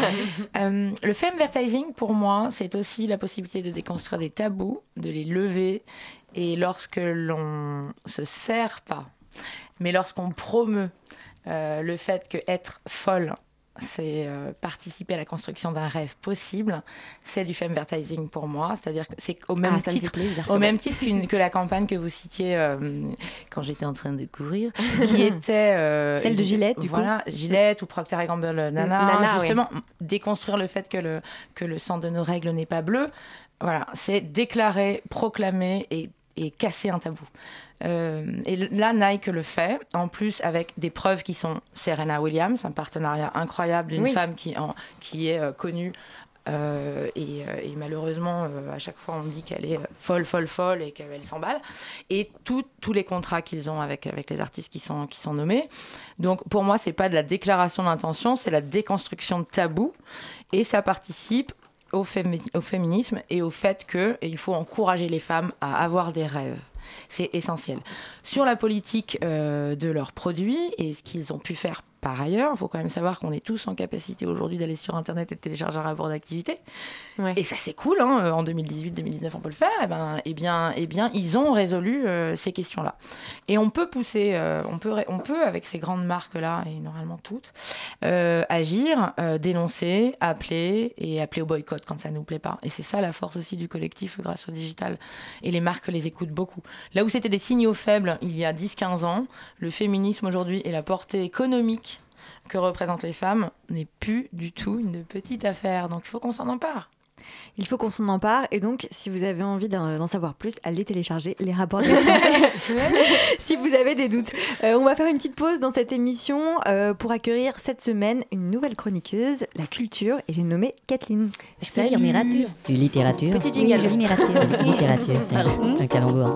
*laughs* euh, le femvertising, pour moi, c'est aussi la possibilité de déconstruire des tabous, de les lever. Et lorsque l'on se sert pas, mais lorsqu'on promeut euh, le fait que être folle c'est euh, participer à la construction d'un rêve possible. C'est du femvertising pour moi. C'est-à-dire que c'est au même ah, titre, au même titre que la campagne que vous citiez euh, quand j'étais en train de courir, qui *laughs* était euh, celle de Gillette, du voilà, coup. Gillette ou Procter Gamble Nana. Nana justement, déconstruire le fait que le que le sang de nos règles n'est pas bleu. Voilà, c'est déclarer, proclamer et, et casser un tabou. Euh, et là, Nike le fait, en plus avec des preuves qui sont Serena Williams, un partenariat incroyable d'une femme qui, en, qui est euh, connue euh, et, malheureusement, à chaque fois, on dit qu'elle est folle, folle, folle et qu'elle s'emballe. Et tous les contrats qu'ils ont avec, avec les artistes qui sont, qui sont nommés. Donc, pour moi, c'est pas de la déclaration d'intention, c'est la déconstruction de tabous. Et ça participe au, au féminisme et au fait qu'il faut encourager les femmes à avoir des rêves. C'est essentiel. Sur la politique euh, de leurs produits et ce qu'ils ont pu faire par ailleurs, il faut quand même savoir qu'on est tous en capacité aujourd'hui d'aller sur Internet et de télécharger un rapport d'activité. Et ça, c'est cool. Hein. En 2018-2019, on peut le faire. Et, eh ben, et, eh bien, et eh bien, ils ont résolu euh, ces questions-là. Et on peut pousser, euh, on, peut, on peut, avec ces grandes marques-là, et normalement toutes, euh, agir, dénoncer, appeler et appeler au boycott quand ça ne nous plaît pas. Et c'est ça la force aussi du collectif grâce au digital. Et les marques les écoutent beaucoup. Là où c'était des signaux faibles il y a 10-15 ans, le féminisme aujourd'hui et la portée économique que représentent les femmes n'est plus du tout une petite affaire. Donc il faut qu'on s'en empare. Il faut qu'on s'en empare et donc si vous avez envie d'en savoir plus, allez télécharger les rapports *laughs* *laughs* si vous avez des doutes. Euh, on va faire une petite pause dans cette émission euh, pour accueillir cette semaine une nouvelle chroniqueuse, la culture, et j'ai nommé Kathleen. C'est littérature. Du littérature. Petit jingle. Oui, littérature. *laughs* littérature, c'est un calembour.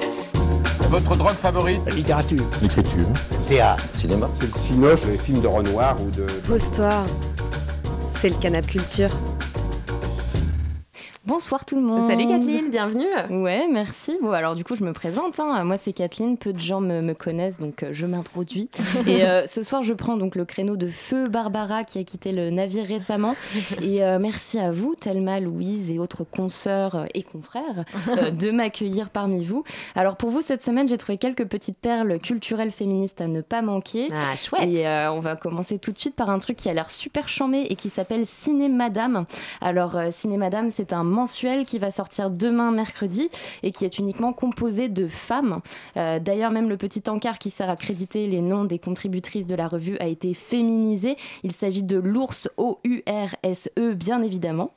Votre drogue favorite La littérature. L'écriture. Théâtre. Cinéma. C'est le cinoche, les films de Renoir ou de... Pose-toi. C'est le canap culture. Bonsoir tout le monde. Salut Kathleen, bienvenue. Ouais, merci. Bon, alors du coup, je me présente. Hein. Moi, c'est Kathleen. Peu de gens me, connaissent, donc euh, je m'introduis. *laughs* et euh, ce soir, je prends donc le créneau de Feu Barbara qui a quitté le navire récemment. *laughs* Et euh, merci à vous, Thelma, Louise et autres consoeurs et confrères *laughs* de m'accueillir parmi vous. Alors pour vous, cette semaine, j'ai trouvé quelques petites perles culturelles féministes à ne pas manquer. Ah, chouette. Et on va commencer tout de suite par un truc qui a l'air super chambé et qui s'appelle Ciné Madame. Alors, Ciné Madame, c'est un mensuel qui va sortir demain mercredi et qui est uniquement composé de femmes. Euh, d'ailleurs, même le petit encart qui sert à créditer les noms des contributrices de la revue a été féminisé. Il s'agit de l'ours O-U-R-S-E, bien évidemment.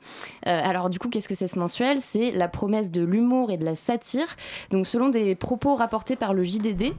Euh, alors du coup, qu'est-ce que c'est ce mensuel? C'est la promesse de l'humour et de la satire. Donc selon des propos rapportés par le JDD,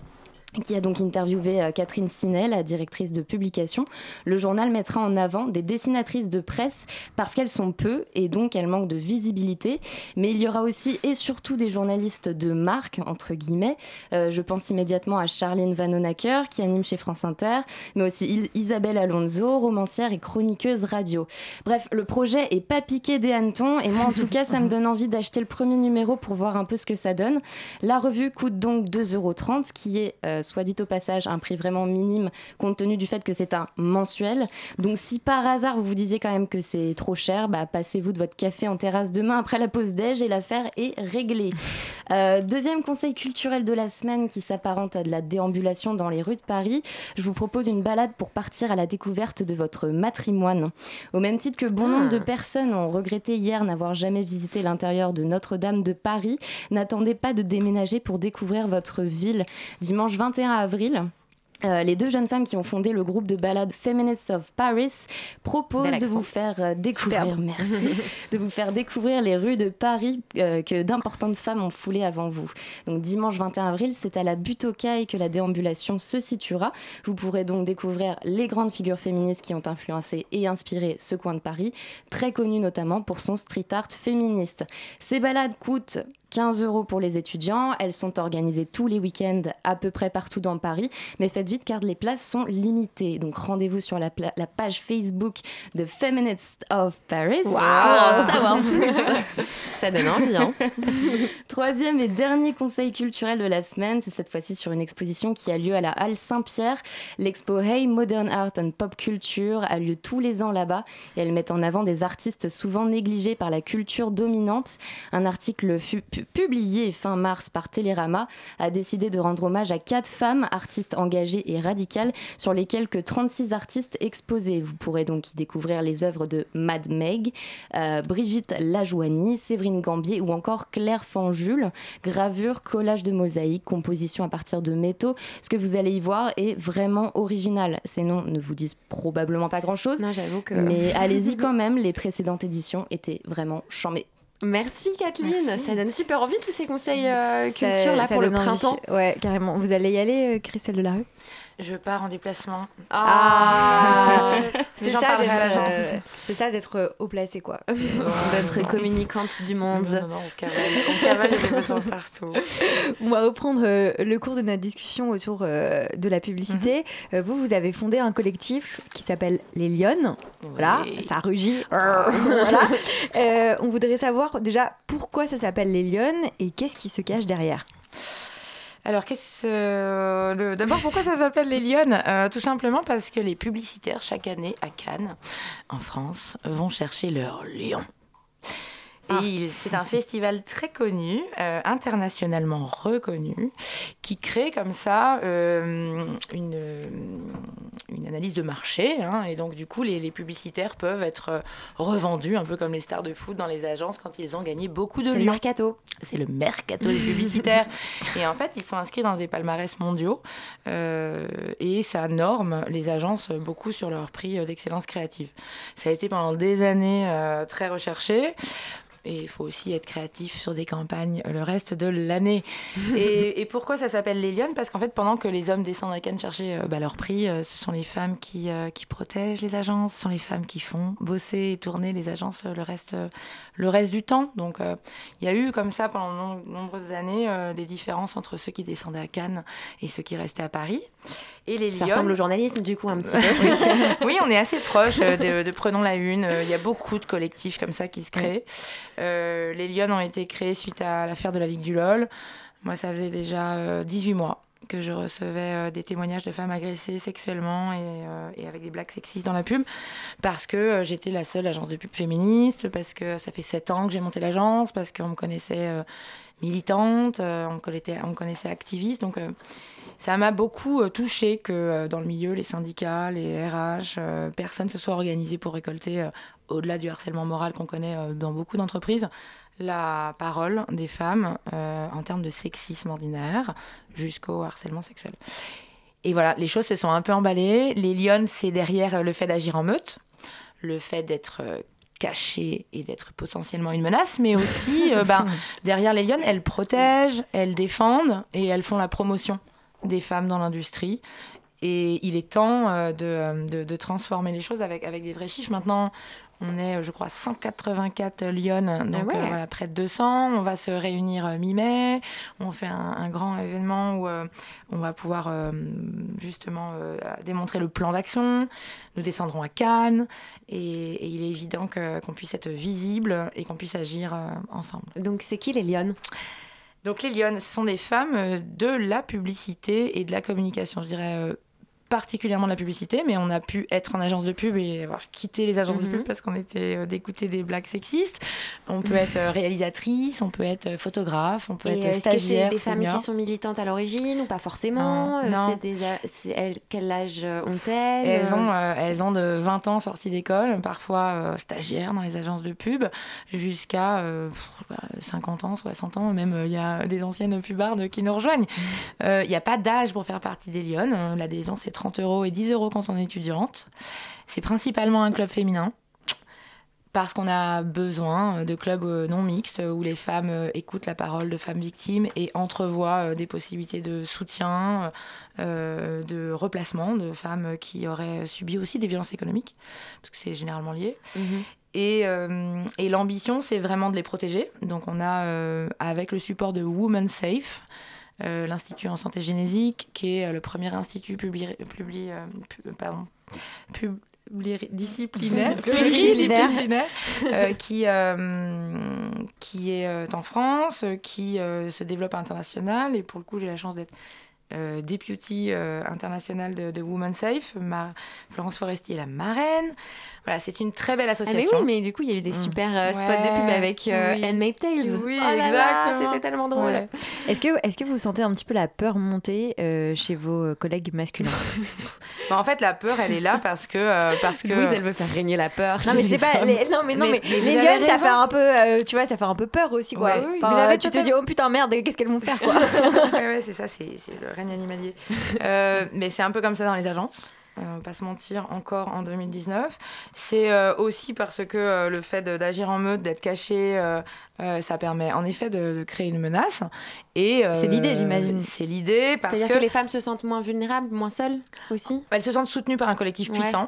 qui a donc interviewé euh, Catherine Sinet, la directrice de publication. Le journal mettra en avant des dessinatrices de presse parce qu'elles sont peu et donc elles manquent de visibilité. Mais il y aura aussi et surtout des journalistes de marque, entre guillemets. Euh, je pense immédiatement à Charline Vanonacker qui anime chez France Inter, mais aussi Isabelle Alonso, romancière et chroniqueuse radio. Bref, le projet est pas piqué des hannetons et moi en tout cas ça me *laughs* donne envie d'acheter le premier numéro pour voir un peu ce que ça donne. La revue coûte donc 2,30 euros, ce qui est euh, soit dit au passage, un prix vraiment minime compte tenu du fait que c'est un mensuel. Donc si par hasard vous vous disiez quand même que c'est trop cher, bah, passez-vous de votre café en terrasse demain après la pause déj et l'affaire est réglée. *laughs* Euh, deuxième conseil culturel de la semaine qui s'apparente à de la déambulation dans les rues de Paris, je vous propose une balade pour partir à la découverte de votre matrimoine. Au même titre que bon nombre de ah. personnes ont regretté hier n'avoir jamais visité l'intérieur de Notre-Dame de Paris, n'attendez pas de déménager pour découvrir votre ville. Dimanche 21 avril, Euh, les deux jeunes femmes qui ont fondé le groupe de ballades Feminists of Paris proposent de vous faire euh, découvrir, *laughs* merci, de vous faire découvrir les rues de Paris euh, que d'importantes femmes ont foulées avant vous. Donc dimanche 21 avril, c'est à la butte aux cailles que la déambulation se situera. Vous pourrez donc découvrir les grandes figures féministes qui ont influencé et inspiré ce coin de Paris, très connu notamment pour son street art féministe. Ces balades coûtent 15 euros pour les étudiants. Elles sont organisées tous les week-ends à peu près partout dans Paris. Mais faites vite car les places sont limitées. Donc rendez-vous sur la, page Facebook de Feminists of Paris pour en savoir plus. *laughs* Ça donne envie. Hein. *laughs* Troisième et dernier conseil culturel de la semaine, c'est cette fois-ci sur une exposition qui a lieu à la Halle Saint-Pierre. L'expo Hey Modern Art and Pop Culture a lieu tous les ans là-bas et elle met en avant des artistes souvent négligés par la culture dominante. Un article fut publié fin mars par Télérama a décidé de rendre hommage à quatre femmes, artistes engagées et radicales, sur les quelques 36 artistes exposés. Vous pourrez donc y découvrir les œuvres de Mad Meg, euh, Brigitte Lajoigny, Séverine Gambier ou encore Claire Fanjul. Gravure, collage de mosaïques, composition à partir de métaux. Ce que vous allez y voir est vraiment original. Ces noms ne vous disent probablement pas grand-chose. J'avoue que. Mais allez-y *laughs* quand même, les précédentes éditions étaient vraiment chambées. Merci Kathleen, Merci. ça donne super envie tous ces conseils euh, culture là ça pour le donne envie. printemps. Ouais, carrément. Vous allez y aller, euh, Christelle Delarue? Je pars en déplacement. Ah, C'est j'en ça euh, c'est ça d'être euh, haut placé quoi. *laughs* D'être communicante du monde. Non, non, non, on cavale, on cavale les besoins partout. *laughs* On va reprendre euh, le cours de notre discussion autour euh, de la publicité. Euh, vous, vous avez fondé un collectif qui s'appelle Les Lyonnes. Voilà, ça rugit. *laughs* voilà. Euh, on voudrait savoir déjà pourquoi ça s'appelle Les Lyonnes et qu'est-ce qui se cache derrière? Alors, qu'est-ce, euh, d'abord, pourquoi ça s'appelle les Lyonnes Euh, Tout simplement parce que les publicitaires, chaque année, à Cannes, en France, vont chercher leur lion. Et il- c'est un festival très connu, euh, internationalement reconnu, qui crée comme ça euh, une, euh, une analyse de marché. hein. et donc, du coup, les, les publicitaires peuvent être revendus, un peu comme les stars de foot dans les agences quand ils ont gagné beaucoup de C'est le lions. mercato. C'est le mercato des publicitaires. et en fait, ils sont inscrits dans des palmarès mondiaux. euh, et ça norme les agences beaucoup sur leur prix d'excellence créative. Ça a été pendant des années très recherché. Et il faut aussi être créatif sur des campagnes le reste de l'année. *laughs* et, et pourquoi ça s'appelle les Lyonnes Parce qu'en fait, pendant que les hommes descendent à Cannes chercher euh, bah, leur prix, euh, ce sont les femmes qui, euh, qui protègent les agences, ce sont les femmes qui font bosser et tourner les agences le reste, le reste du temps. Donc, il y a eu comme ça pendant de nom- nombreuses années des différences entre ceux qui descendaient à Cannes et ceux qui restaient à Paris. Et les Ça Lyonnes- ressemble au journalisme du coup un petit peu. *laughs* oui, on est assez proche de, de Prenons la Une. Il y a beaucoup de collectifs comme ça qui se créent. Les Lyonnes ont été créés suite à l'affaire de la Ligue du LOL. Moi, ça faisait déjà euh, 18 mois que je recevais euh, des témoignages de femmes agressées sexuellement et, euh, avec des blagues sexistes dans la pub parce que euh, j'étais la seule agence de pub féministe, parce que ça fait 7 ans que j'ai monté l'agence, parce qu'on me connaissait euh, militante, euh, on, me connaissait, on me connaissait activiste. Donc, euh, ça m'a beaucoup euh, touché que euh, dans le milieu, les syndicats, les RH, euh, personne se soit organisé pour récolter, euh, au-delà du harcèlement moral qu'on connaît euh, dans beaucoup d'entreprises, la parole des femmes euh, en termes de sexisme ordinaire jusqu'au harcèlement sexuel. Et voilà, les choses se sont un peu emballées. Les lionnes, c'est derrière euh, le fait d'agir en meute, le fait d'être caché et d'être potentiellement une menace, mais aussi euh, *laughs* ben, derrière les lionnes, elles protègent, elles défendent et elles font la promotion des femmes dans l'industrie. Et il est temps de, de- de transformer les choses avec, avec des vrais chiffres. Maintenant, on est, euh, je crois, 184 Lyonnes, donc ouais. euh, voilà, près de 200. On va se réunir euh, mi-mai. On fait un, un grand événement où euh, on va pouvoir euh, justement euh, démontrer le plan d'action. Nous descendrons à Cannes et, et il est évident qu'on puisse être visible et qu'on puisse agir euh, ensemble. Donc c'est qui les Lyonnes Donc les Lyonnes, ce sont des femmes euh, de la publicité et de la communication, je dirais euh, particulièrement de la publicité, mais on a pu être en agence de pub et avoir quitté les agences de Mhm. pub parce qu'on était euh, d'écouter des blagues sexistes. On peut être euh, réalisatrice, on peut être euh, photographe, on peut Et être est-ce que c'est stagiaire. des femmes qui sont militantes à l'origine ou pas forcément Non, des elles- Quel âge ont-elles elles, ont, elles ont de 20 ans sorties d'école, parfois stagiaires dans les agences de pub, jusqu'à euh, pff, bah, 50 ans, 60 ans. Même il y a des anciennes pubardes qui nous rejoignent. Euh, Il n'y a pas d'âge pour faire partie des Lyonnes. L'adhésion, c'est 30 euros et 10 euros quand on est étudiante. C'est principalement un club féminin. Parce qu'on a besoin de clubs euh, non mixtes où les femmes euh, écoutent la parole de femmes victimes et entrevoient euh, des possibilités de soutien, euh, de replacement de femmes qui auraient subi aussi des violences économiques, parce que c'est généralement lié. Mhm. Et, euh, et l'ambition, c'est vraiment de les protéger. Donc on a, euh, avec le support de Women Safe, l'Institut en santé génésique, qui est euh, le premier institut publi- publi- euh, pu- pardon, pluridisciplinaire, *laughs* Pluridisciplinaire. pluridisciplinaire, euh, qui, euh, qui est euh, en France, euh, qui euh, se développe à l'international. Et pour le coup, j'ai la chance d'être euh, deputy euh, international de, de Women Safe. Ma, Florence Forestier est la marraine. Voilà, c'est une très belle Ah, mais association. oui, mais du coup, il y a eu des Mm. super euh, spots de pub avec euh, oui. Handmaid's Tales. Oui, Oh exactement. C'était tellement drôle. Ouais. Est-ce que, est que vous sentez un petit peu la peur monter euh, chez vos collègues masculins *laughs* Bah, en fait, la peur, elle est là parce que. euh, parce que... Louise, elle veut faire régner la peur. Non chez mais je sais pas, les, non mais non mais, Mais- mais les lionnes ça fait un peu, euh, tu vois, ça fait un peu peur aussi quoi. Ouais, oui, Enfin, vous avez tu te dis oh putain merde, qu'est-ce qu'elles vont faire quoi *laughs* ouais, ouais, c'est ça, c'est c'est le règne animalier. *laughs* Euh, mais c'est un peu comme ça dans les agences. Euh, on va pas se mentir, encore en 2019. C'est euh, aussi parce que euh, le fait d'agir en meute, d'être caché, ça permet en effet de, de créer une menace. Et C'est l'idée, j'imagine. C'est l'idée parce C'est-à-dire que, que... les femmes se sentent moins vulnérables, moins seules aussi? Elles se sentent soutenues par un collectif Ouais. puissant.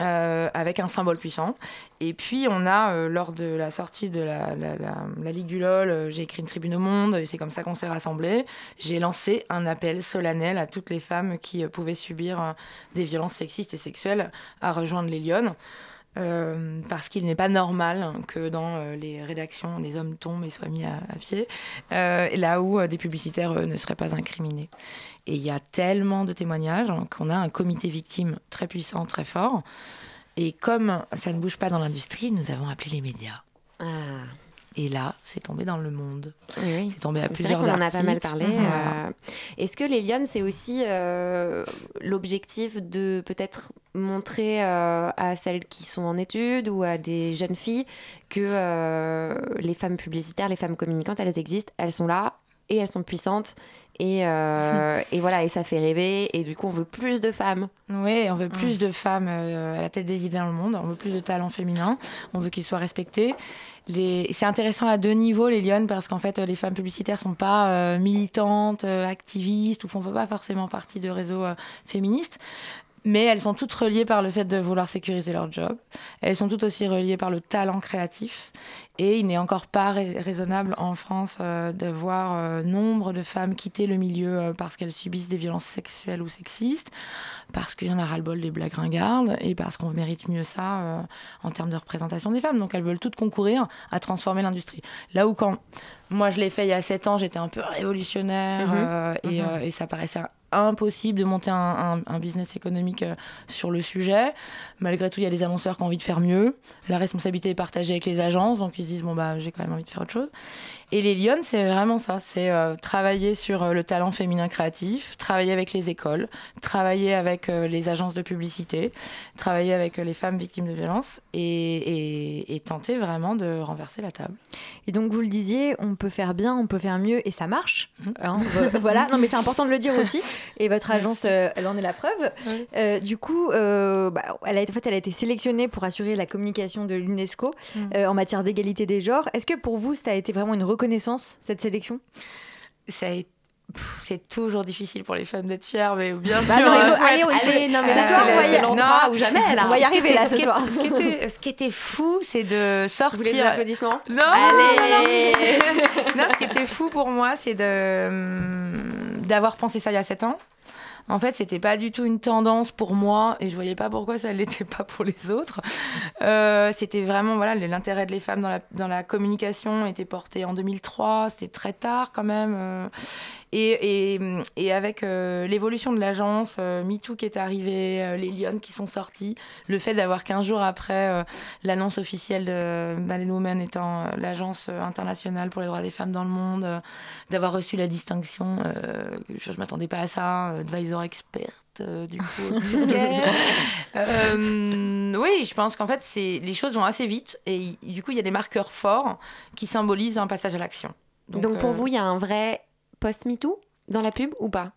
Euh, avec un symbole puissant. Et puis, on a, euh, lors de la sortie de la, la, la- Ligue du LOL, euh, j'ai écrit une tribune au Monde, et c'est comme ça qu'on s'est rassemblés. J'ai lancé un appel solennel à toutes les femmes qui pouvaient subir des violences sexistes et sexuelles à rejoindre les Lyonnes. Parce qu'il n'est pas normal que dans les rédactions, des hommes tombent et soient mis à, pied, là où des publicitaires ne seraient pas incriminés. Et il y a tellement de témoignages hein, qu'on a un comité victime très puissant, très fort. Et comme ça ne bouge pas dans l'industrie, nous avons appelé les médias. Ah. Et là, c'est tombé dans le monde. Oui. C'est tombé à plusieurs qu'on en a articles. pas mal parlé. Mhm. euh, Est-ce que les Lyonnes, c'est aussi euh, l'objectif de peut-être montrer euh, à celles qui sont en études ou à des jeunes filles que les femmes publicitaires, les femmes communicantes, elles existent, elles sont là et elles sont puissantes. Et, euh, *laughs* et voilà, et ça fait rêver. Et du coup, on veut plus de femmes. Oui, on veut Mm. plus de femmes euh, à la tête des idées dans le monde, on veut plus de talents féminins, on veut qu'ils soient respectés. Les... C'est intéressant à deux niveaux, les Lyonnes, parce qu'en fait, euh, les femmes publicitaires sont pas euh, militantes, activistes, ou font pas forcément partie de réseaux euh, féministes. Mais elles sont toutes reliées par le fait de vouloir sécuriser leur job. Elles sont toutes aussi reliées par le talent créatif. Et il n'est encore pas rai- raisonnable en France euh, de voir euh, nombre de femmes quitter le milieu euh, parce qu'elles subissent des violences sexuelles ou sexistes, parce qu'il y en a ras-le-bol des blagues ringardes et parce qu'on mérite mieux ça euh, en termes de représentation des femmes. Donc elles veulent toutes concourir à transformer l'industrie. Là où quand moi je l'ai fait il y a 7 ans, j'étais un peu révolutionnaire Mhm. euh, et, Mhm. euh, et ça paraissait impossible de monter un, un- un business économique euh, sur le sujet. Malgré tout, il y a des annonceurs qui ont envie de faire mieux. La responsabilité est partagée avec les agences, donc ils se disent bon bah j'ai quand même envie de faire autre chose. Et les Lyonnes, c'est vraiment ça, c'est euh, travailler sur euh, le talent féminin créatif, travailler avec les écoles, travailler avec euh, les agences de publicité, travailler avec les femmes victimes de violences et, et- et tenter vraiment de renverser la table. Et donc vous le disiez, on peut faire bien, on peut faire mieux et ça marche. Mhm. Hein, vo- voilà, non mais c'est important de le dire aussi. Et votre agence, euh, elle en est la preuve. Euh, du coup, euh, bah, elle a, été- en fait, elle a été sélectionnée pour assurer la communication de l'UNESCO Mhm. en matière d'égalité des genres. Est-ce que pour vous, ça a été vraiment une reconnaissance, cette sélection Ça a été- Pff, C'est toujours difficile pour les femmes d'être fières, mais bien Bah sûr. non, il faut- allez, Allez, non, mais Ce soir, on va y- où jamais, là. On va y arriver, là, ce ce qui- soir. Ce qui était, ce qui était fou, c'est de sortir. Vous voulez des applaudissements Non, Allez non, ce qui était fou pour moi, c'est de hum, d'avoir pensé ça il y a 7 ans. En fait, c'était pas du tout une tendance pour moi et je voyais pas pourquoi ça l'était pas pour les autres. Euh, c'était vraiment voilà l'intérêt de les femmes dans la, dans la communication était porté en 2003, c'était très tard quand même. Et, et, et avec euh, l'évolution de l'agence, euh, MeToo qui est arrivé, euh, les Lyonnes qui sont sortis, le fait d'avoir 15 jours après l'annonce officielle de Madeleine Woman étant l'agence internationale pour les droits des femmes dans le monde, d'avoir reçu la distinction, je ne m'attendais pas à ça, advisor expert du coup. *laughs* Euh, oui, je pense qu'en fait, c'est les choses vont assez vite et du coup, il y a des marqueurs forts qui symbolisent un passage à l'action. Donc, pour euh, vous, il y a un vrai post-MeToo dans la pub ou pas?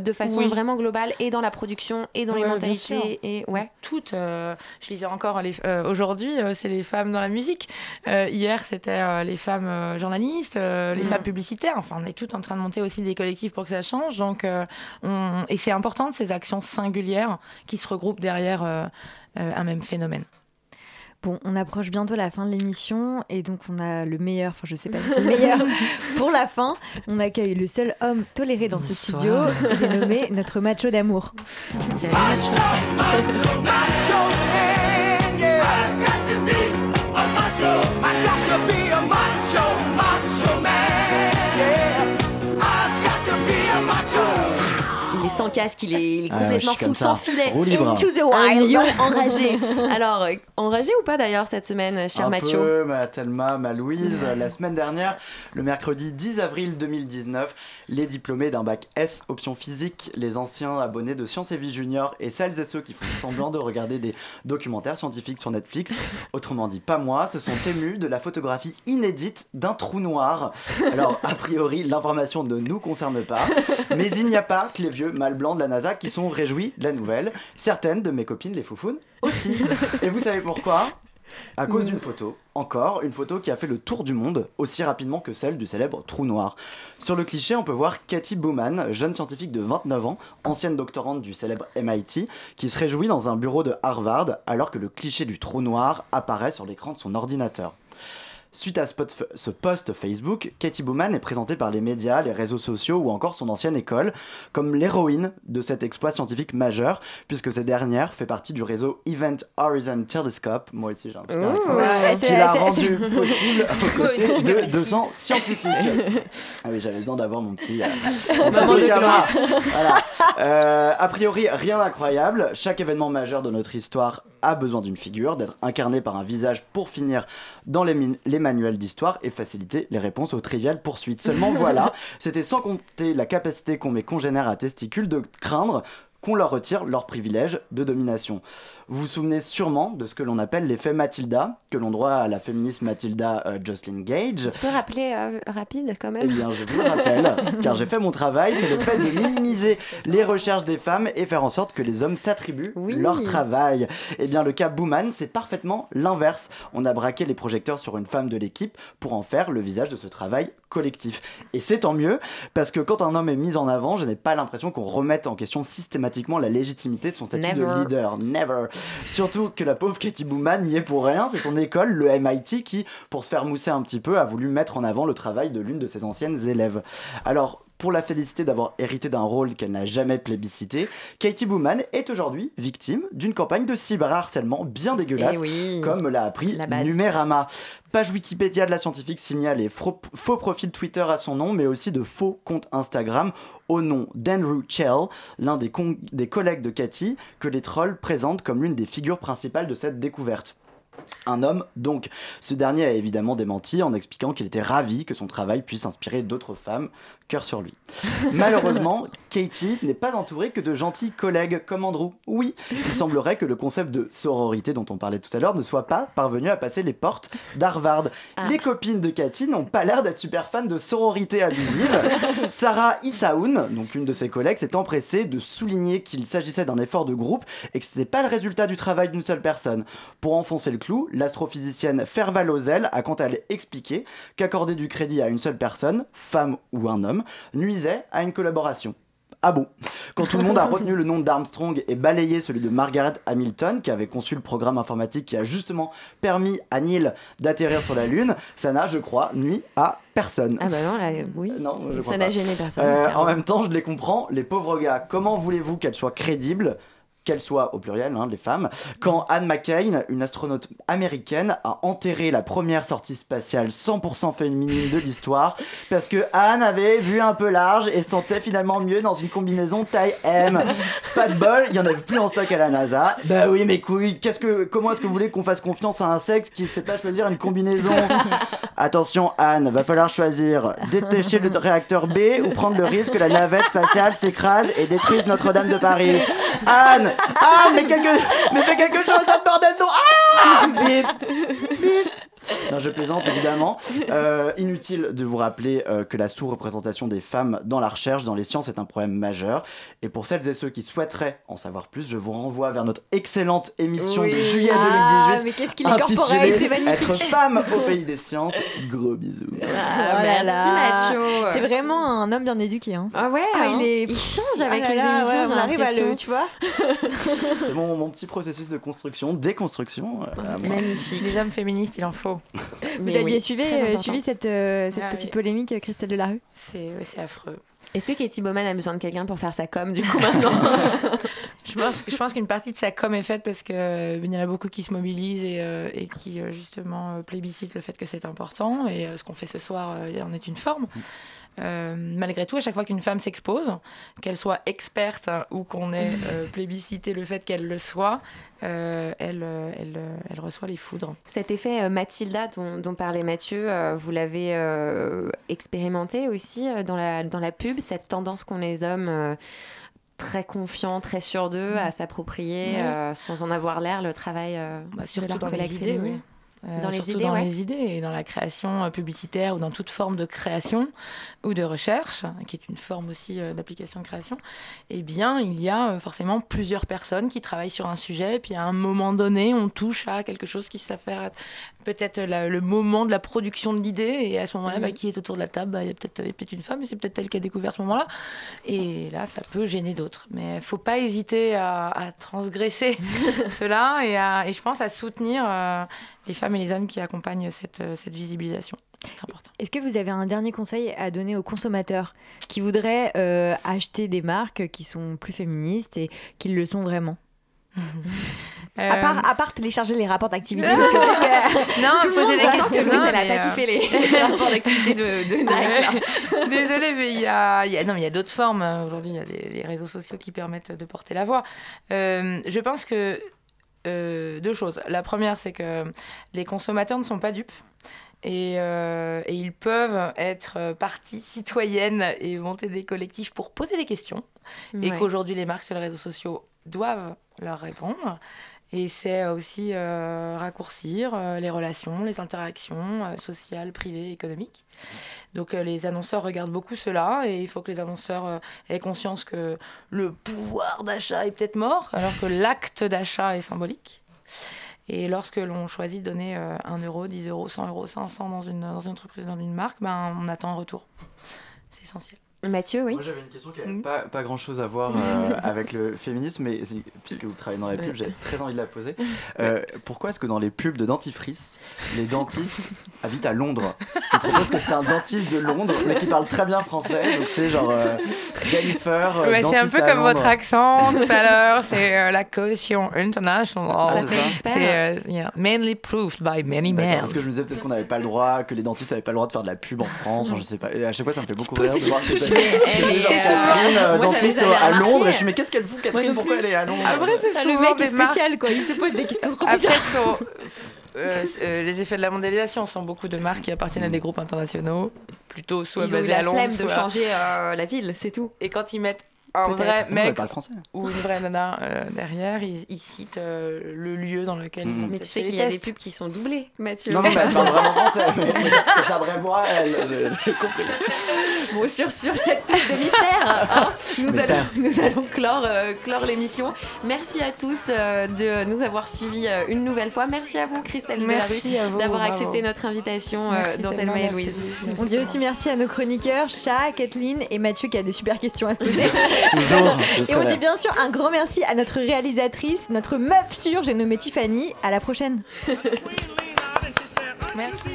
De façon Oui. vraiment globale et dans la production et dans les Ouais, mentalités et ouais. Toutes, euh, je lisais encore euh, aujourd'hui, euh, c'est les femmes dans la musique. Euh, hier, c'était les femmes journalistes, les Mhm. femmes publicitaires. Enfin, on est toutes en train de monter aussi des collectifs pour que ça change. Donc, on- et c'est important ces actions singulières qui se regroupent derrière un même phénomène. Bon, on approche bientôt la fin de l'émission et donc on a le meilleur, enfin je sais pas si c'est le *laughs* meilleur pour la fin. On accueille le seul homme toléré dans ce studio, j'ai nommé notre macho d'amour. Salut macho. Il casque, il est, il est Ah ouais, complètement fou, sans filet. Into the Un wild. lion *laughs* enragé. Alors, euh, enragé ou pas d'ailleurs cette semaine, cher un Mathieu peu, ma Thelma, ma Louise. La semaine dernière, le mercredi 10 avril 2019, les diplômés d'un bac S option physique, les anciens abonnés de Sciences et Vie Junior et celles et ceux qui font semblant de regarder des documentaires scientifiques sur Netflix, autrement dit pas moi, se sont émus de la photographie inédite d'un trou noir. Alors, a priori, l'information ne nous concerne pas, mais il n'y a pas que les vieux mâles de la NASA qui sont réjouis de la nouvelle. Certaines de mes copines, les foufounes, aussi. Et vous savez pourquoi? À cause d'une photo, encore une photo qui a fait le tour du monde aussi rapidement que celle du célèbre trou noir. Sur le cliché, on peut voir Cathy Bowman, jeune scientifique de 29 ans, ancienne doctorante du célèbre MIT, qui se réjouit dans un bureau de Harvard alors que le cliché du trou noir apparaît sur l'écran de son ordinateur. Suite à ce, post Facebook, Katie Bowman est présentée par les médias, les réseaux sociaux ou encore son ancienne école comme l'héroïne de cet exploit scientifique majeur, puisque cette dernière fait partie du réseau Event Horizon Telescope, moi aussi j'ai un super Ouh, accent, ouais, qui l'a rendu possible *laughs* aux côtés de moi 200 scientifiques. Ah oui, j'avais besoin d'avoir mon petit, euh, mon petit. Voilà. Euh, a priori, rien d'incroyable. Chaque événement majeur de notre histoire a besoin d'une figure, d'être incarné par un visage pour finir dans les, les manuels d'histoire et faciliter les réponses aux triviales poursuites. Seulement voilà, *laughs* c'était sans compter la capacité qu'ont mes congénères à testicules de craindre qu'on leur retire leur privilège de domination. Vous vous souvenez sûrement de ce que l'on appelle l'effet Matilda, que l'on doit à la féministe Matilda euh, Jocelyn Gage. Tu peux rappeler euh, rapide quand Eh même bien, je vous le rappelle, car j'ai fait mon travail, c'est le fait de minimiser les recherches des femmes et faire en sorte que les hommes s'attribuent leur travail. Eh bien, le cas Bouman, c'est parfaitement l'inverse. On a braqué les projecteurs sur une femme de l'équipe pour en faire le visage de ce travail collectif. Et c'est tant mieux, parce que quand un homme est mis en avant, je n'ai pas l'impression qu'on remette en question systématiquement la légitimité de son statut de leader. Never. Surtout que la pauvre Katie Bouman n'y est pour rien, c'est son école, le MIT, qui, pour se faire mousser un petit peu, a voulu mettre en avant le travail de l'une de ses anciennes élèves. Alors, pour la féliciter d'avoir hérité d'un rôle qu'elle n'a jamais plébiscité, Katie Bouman est aujourd'hui victime d'une campagne de cyberharcèlement bien dégueulasse, Eh oui. comme l'a appris La. Numérama. Page Wikipédia de la scientifique signale les faux, faux profils Twitter à son nom, mais aussi de faux comptes Instagram au nom d'Andrew Chell, l'un des collègues de Cathy, que les trolls présentent comme l'une des figures principales de cette découverte. Un homme, donc. Ce dernier a évidemment démenti en expliquant qu'il était ravi que son travail puisse inspirer d'autres femmes. Cœur sur lui. *laughs* Malheureusement, Katie n'est pas entourée que de gentils collègues comme Andrew. Oui, il semblerait que le concept de sororité dont on parlait tout à l'heure ne soit pas parvenu à passer les portes d'Harvard. Les copines de Katie n'ont pas l'air d'être super fans de sororité abusive. *laughs* Sarah Issaoun, donc une de ses collègues, s'est empressée de souligner qu'il s'agissait d'un effort de groupe et que ce n'était pas le résultat du travail d'une seule personne. Pour enfoncer le l'astrophysicienne Ferval Ozel a quant à elle expliqué qu'accorder du crédit à une seule personne, femme ou un homme, nuisait à une collaboration. Ah bon? Quand tout le monde a *laughs* retenu le nom d'Armstrong et balayé celui de Margaret Hamilton, qui avait conçu le programme informatique qui a justement permis à Neil d'atterrir sur la Lune, ça n'a, je crois, nuit à personne. Ah bah non, là, oui. Non, je Ça n'a gêné personne. Euh, en même temps, je les comprends, les pauvres gars. Comment voulez-vous qu'elle soit crédible? Qu'elles soient au pluriel, hein, les femmes, quand Anne McCain, une astronaute américaine, a enterré la première sortie spatiale 100% féminine de l'histoire, *laughs* parce que Anne avait vu un peu large et sentait finalement mieux dans une combinaison taille M. *laughs* Pas de bol, il y en avait plus en stock à la NASA. Bah oui, mes couilles, qu'est-ce que, comment est-ce que vous voulez qu'on fasse confiance à un sexe qui ne sait pas choisir une combinaison? *laughs* Attention Anne, va falloir choisir détacher le réacteur B ou prendre le risque que la navette spatiale s'écrase et détruise Notre-Dame de Paris. Anne, Anne, mais, quelque... mais fais quelque chose, ça bordel non Ah Bip, bip. *laughs* Non, je plaisante évidemment. Euh, inutile de vous rappeler euh, que la sous-représentation des femmes dans la recherche, dans les sciences, est un problème majeur. Et pour celles et ceux qui souhaiteraient en savoir plus, je vous renvoie vers notre excellente émission Oui. de juillet Ah, 2018. mais qu'est-ce qu'il est corporate, c'est magnifique. Être femme au pays des sciences. Gros bisous. Ah, Oh là merci. Mathieu. C'est vraiment un homme bien éduqué. Hein. Ah ouais, Ah, hein. il est. Il change avec Ah là les là, émissions, ouais, on arrive à le, tu vois. C'est mon, mon petit processus de construction, déconstruction. euh. Magnifique. Les hommes féministes, il en faut. *laughs* Vous aviez suivi, euh, suivi cette, euh, cette Ah petite oui. polémique, euh, Christelle Delarue C'est affreux. Est-ce que Katie Bowman a besoin de quelqu'un pour faire sa com du coup maintenant *laughs* Je pense, je pense qu'une partie de sa com est faite parce qu'il y en a beaucoup qui se mobilisent et, euh, et qui justement plébiscitent le fait que c'est important. Et euh, ce qu'on fait ce soir euh, en est une forme. Euh, malgré tout, à chaque fois qu'une femme s'expose, qu'elle soit experte hein, ou qu'on ait *laughs* euh, plébiscité le fait qu'elle le soit, euh, elle, elle, elle reçoit les foudres. Cet effet Mathilda dont, dont parlait Mathieu, vous l'avez expérimenté aussi dans, la, dans la pub, cette tendance qu'ont les hommes très confiants, très sûrs d'eux, à s'approprier sans en avoir l'air le travail Bah, de surtout leurs dans les idées. Euh, Dans les idées, dans ouais. les idées et dans la création euh, publicitaire ou dans toute forme de création ou de recherche, qui est une forme aussi euh, d'application de création, eh bien, il y a forcément plusieurs personnes qui travaillent sur un sujet, puis à un moment donné, on touche à quelque chose qui s'affaire peut-être le moment de la production de l'idée, et à ce moment-là, bah, Mhm. qui est autour de la table Bah, Il y a peut-être une femme, et c'est peut-être elle qui a découvert ce moment-là. Et là, ça peut gêner d'autres. Mais il faut pas hésiter à, à transgresser *laughs* *laughs* cela et, à- et je pense à soutenir euh, les femmes et les hommes qui accompagnent cette, euh, cette visibilisation. C'est important. Est-ce que vous avez un dernier conseil à donner aux consommateurs qui voudraient euh, acheter des marques qui sont plus féministes et qui le sont vraiment *laughs* à, part, à part télécharger les rapports d'activité. parce que *laughs* que Non, tout poser questions. que Louise, elle a pas euh, kiffé les, *laughs* les rapports d'activité de, de Nike. Désolée, mais il y a, il y a- non, mais il y a d'autres formes. Aujourd'hui, il y a des, les réseaux sociaux qui permettent de porter la voix. Euh, je pense que euh, deux choses. La première, c'est que les consommateurs ne sont pas dupes. Et, euh, et ils peuvent être partie citoyenne et monter des collectifs pour poser des questions. Et qu'aujourd'hui, les marques sur les réseaux sociaux doivent leur répondre. Et c'est aussi euh, raccourcir euh, les relations, les interactions euh, sociales, privées, économiques. Donc euh, les annonceurs regardent beaucoup cela et il faut que les annonceurs euh, aient conscience que le pouvoir d'achat est peut-être mort alors que l'acte d'achat est symbolique. Et lorsque l'on choisit de donner euh, 1 euro, 10 euros, 100 euros, 500 dans une, dans une entreprise, dans une marque, ben, on attend un retour. C'est essentiel. Mathieu, oui. Moi j'avais une question qui n'avait pas, pas grand chose à voir euh, *laughs* avec le féminisme, mais puisque vous travaillez dans la pub, j'ai très envie de la poser. Euh, pourquoi est-ce que dans les pubs de dentifrice, les dentistes habitent à Londres? Je propose que c'est un dentiste de Londres, mais qui parle très bien français, donc c'est genre euh, Jennifer. euh, Ouais, c'est un peu comme Londres. votre accent *laughs* tout à l'heure, c'est euh, la caution international. Ah, c'est ça. C'est euh, yeah, mainly proved by many men. Parce que je me disais peut-être qu'on n'avait pas le droit, que les dentistes n'avaient pas le droit de faire de la pub en France, enfin, je sais pas. Et à chaque fois ça me fait beaucoup rire de voir que. *laughs* c'est- c'est souvent- euh, dentiste à Londres, et je suis mais qu'est-ce qu'elle fout Catherine? Pourquoi elle est à Londres? Après, c'est Ah, le souvent mec est spécial, quoi. Il se pose des questions trop bizarres. sur, *laughs* euh, euh, les effets de la mondialisation sont beaucoup de marques qui appartiennent à des groupes internationaux, plutôt soit Ils ont eu la à Londres, flemme de soit- changer euh, la ville, c'est tout. Et quand ils mettent un vrai Non, mec parle français. ou une vraie nana euh, derrière, ils, ils citent euh, le lieu dans lequel ils ont Mais tu sais qu'il y a des pubs qui sont doublées, Mathieu. Non, non, mais elle parle vraiment *laughs* français. C'est sa vraie voix, elle. j'ai- compris. Bon, sur, sur cette touche de mystère, hein, nous, allons, nous allons clore, euh, clore l'émission. Merci à tous euh, de nous avoir suivis euh, une nouvelle fois. Merci à vous, Christelle Merci Delarue, à vous, d'avoir accepté notre invitation euh, dans Thelma et merci. Louise. Merci On dit aussi merci à nos chroniqueurs, Chat, Kathleen et Mathieu qui a des super questions à se poser. *laughs* *laughs* Toujours, je Et on là. dit bien sûr un grand merci à notre réalisatrice, notre meuf sûre, j'ai nommé Tiffany. À la prochaine. *laughs* Merci.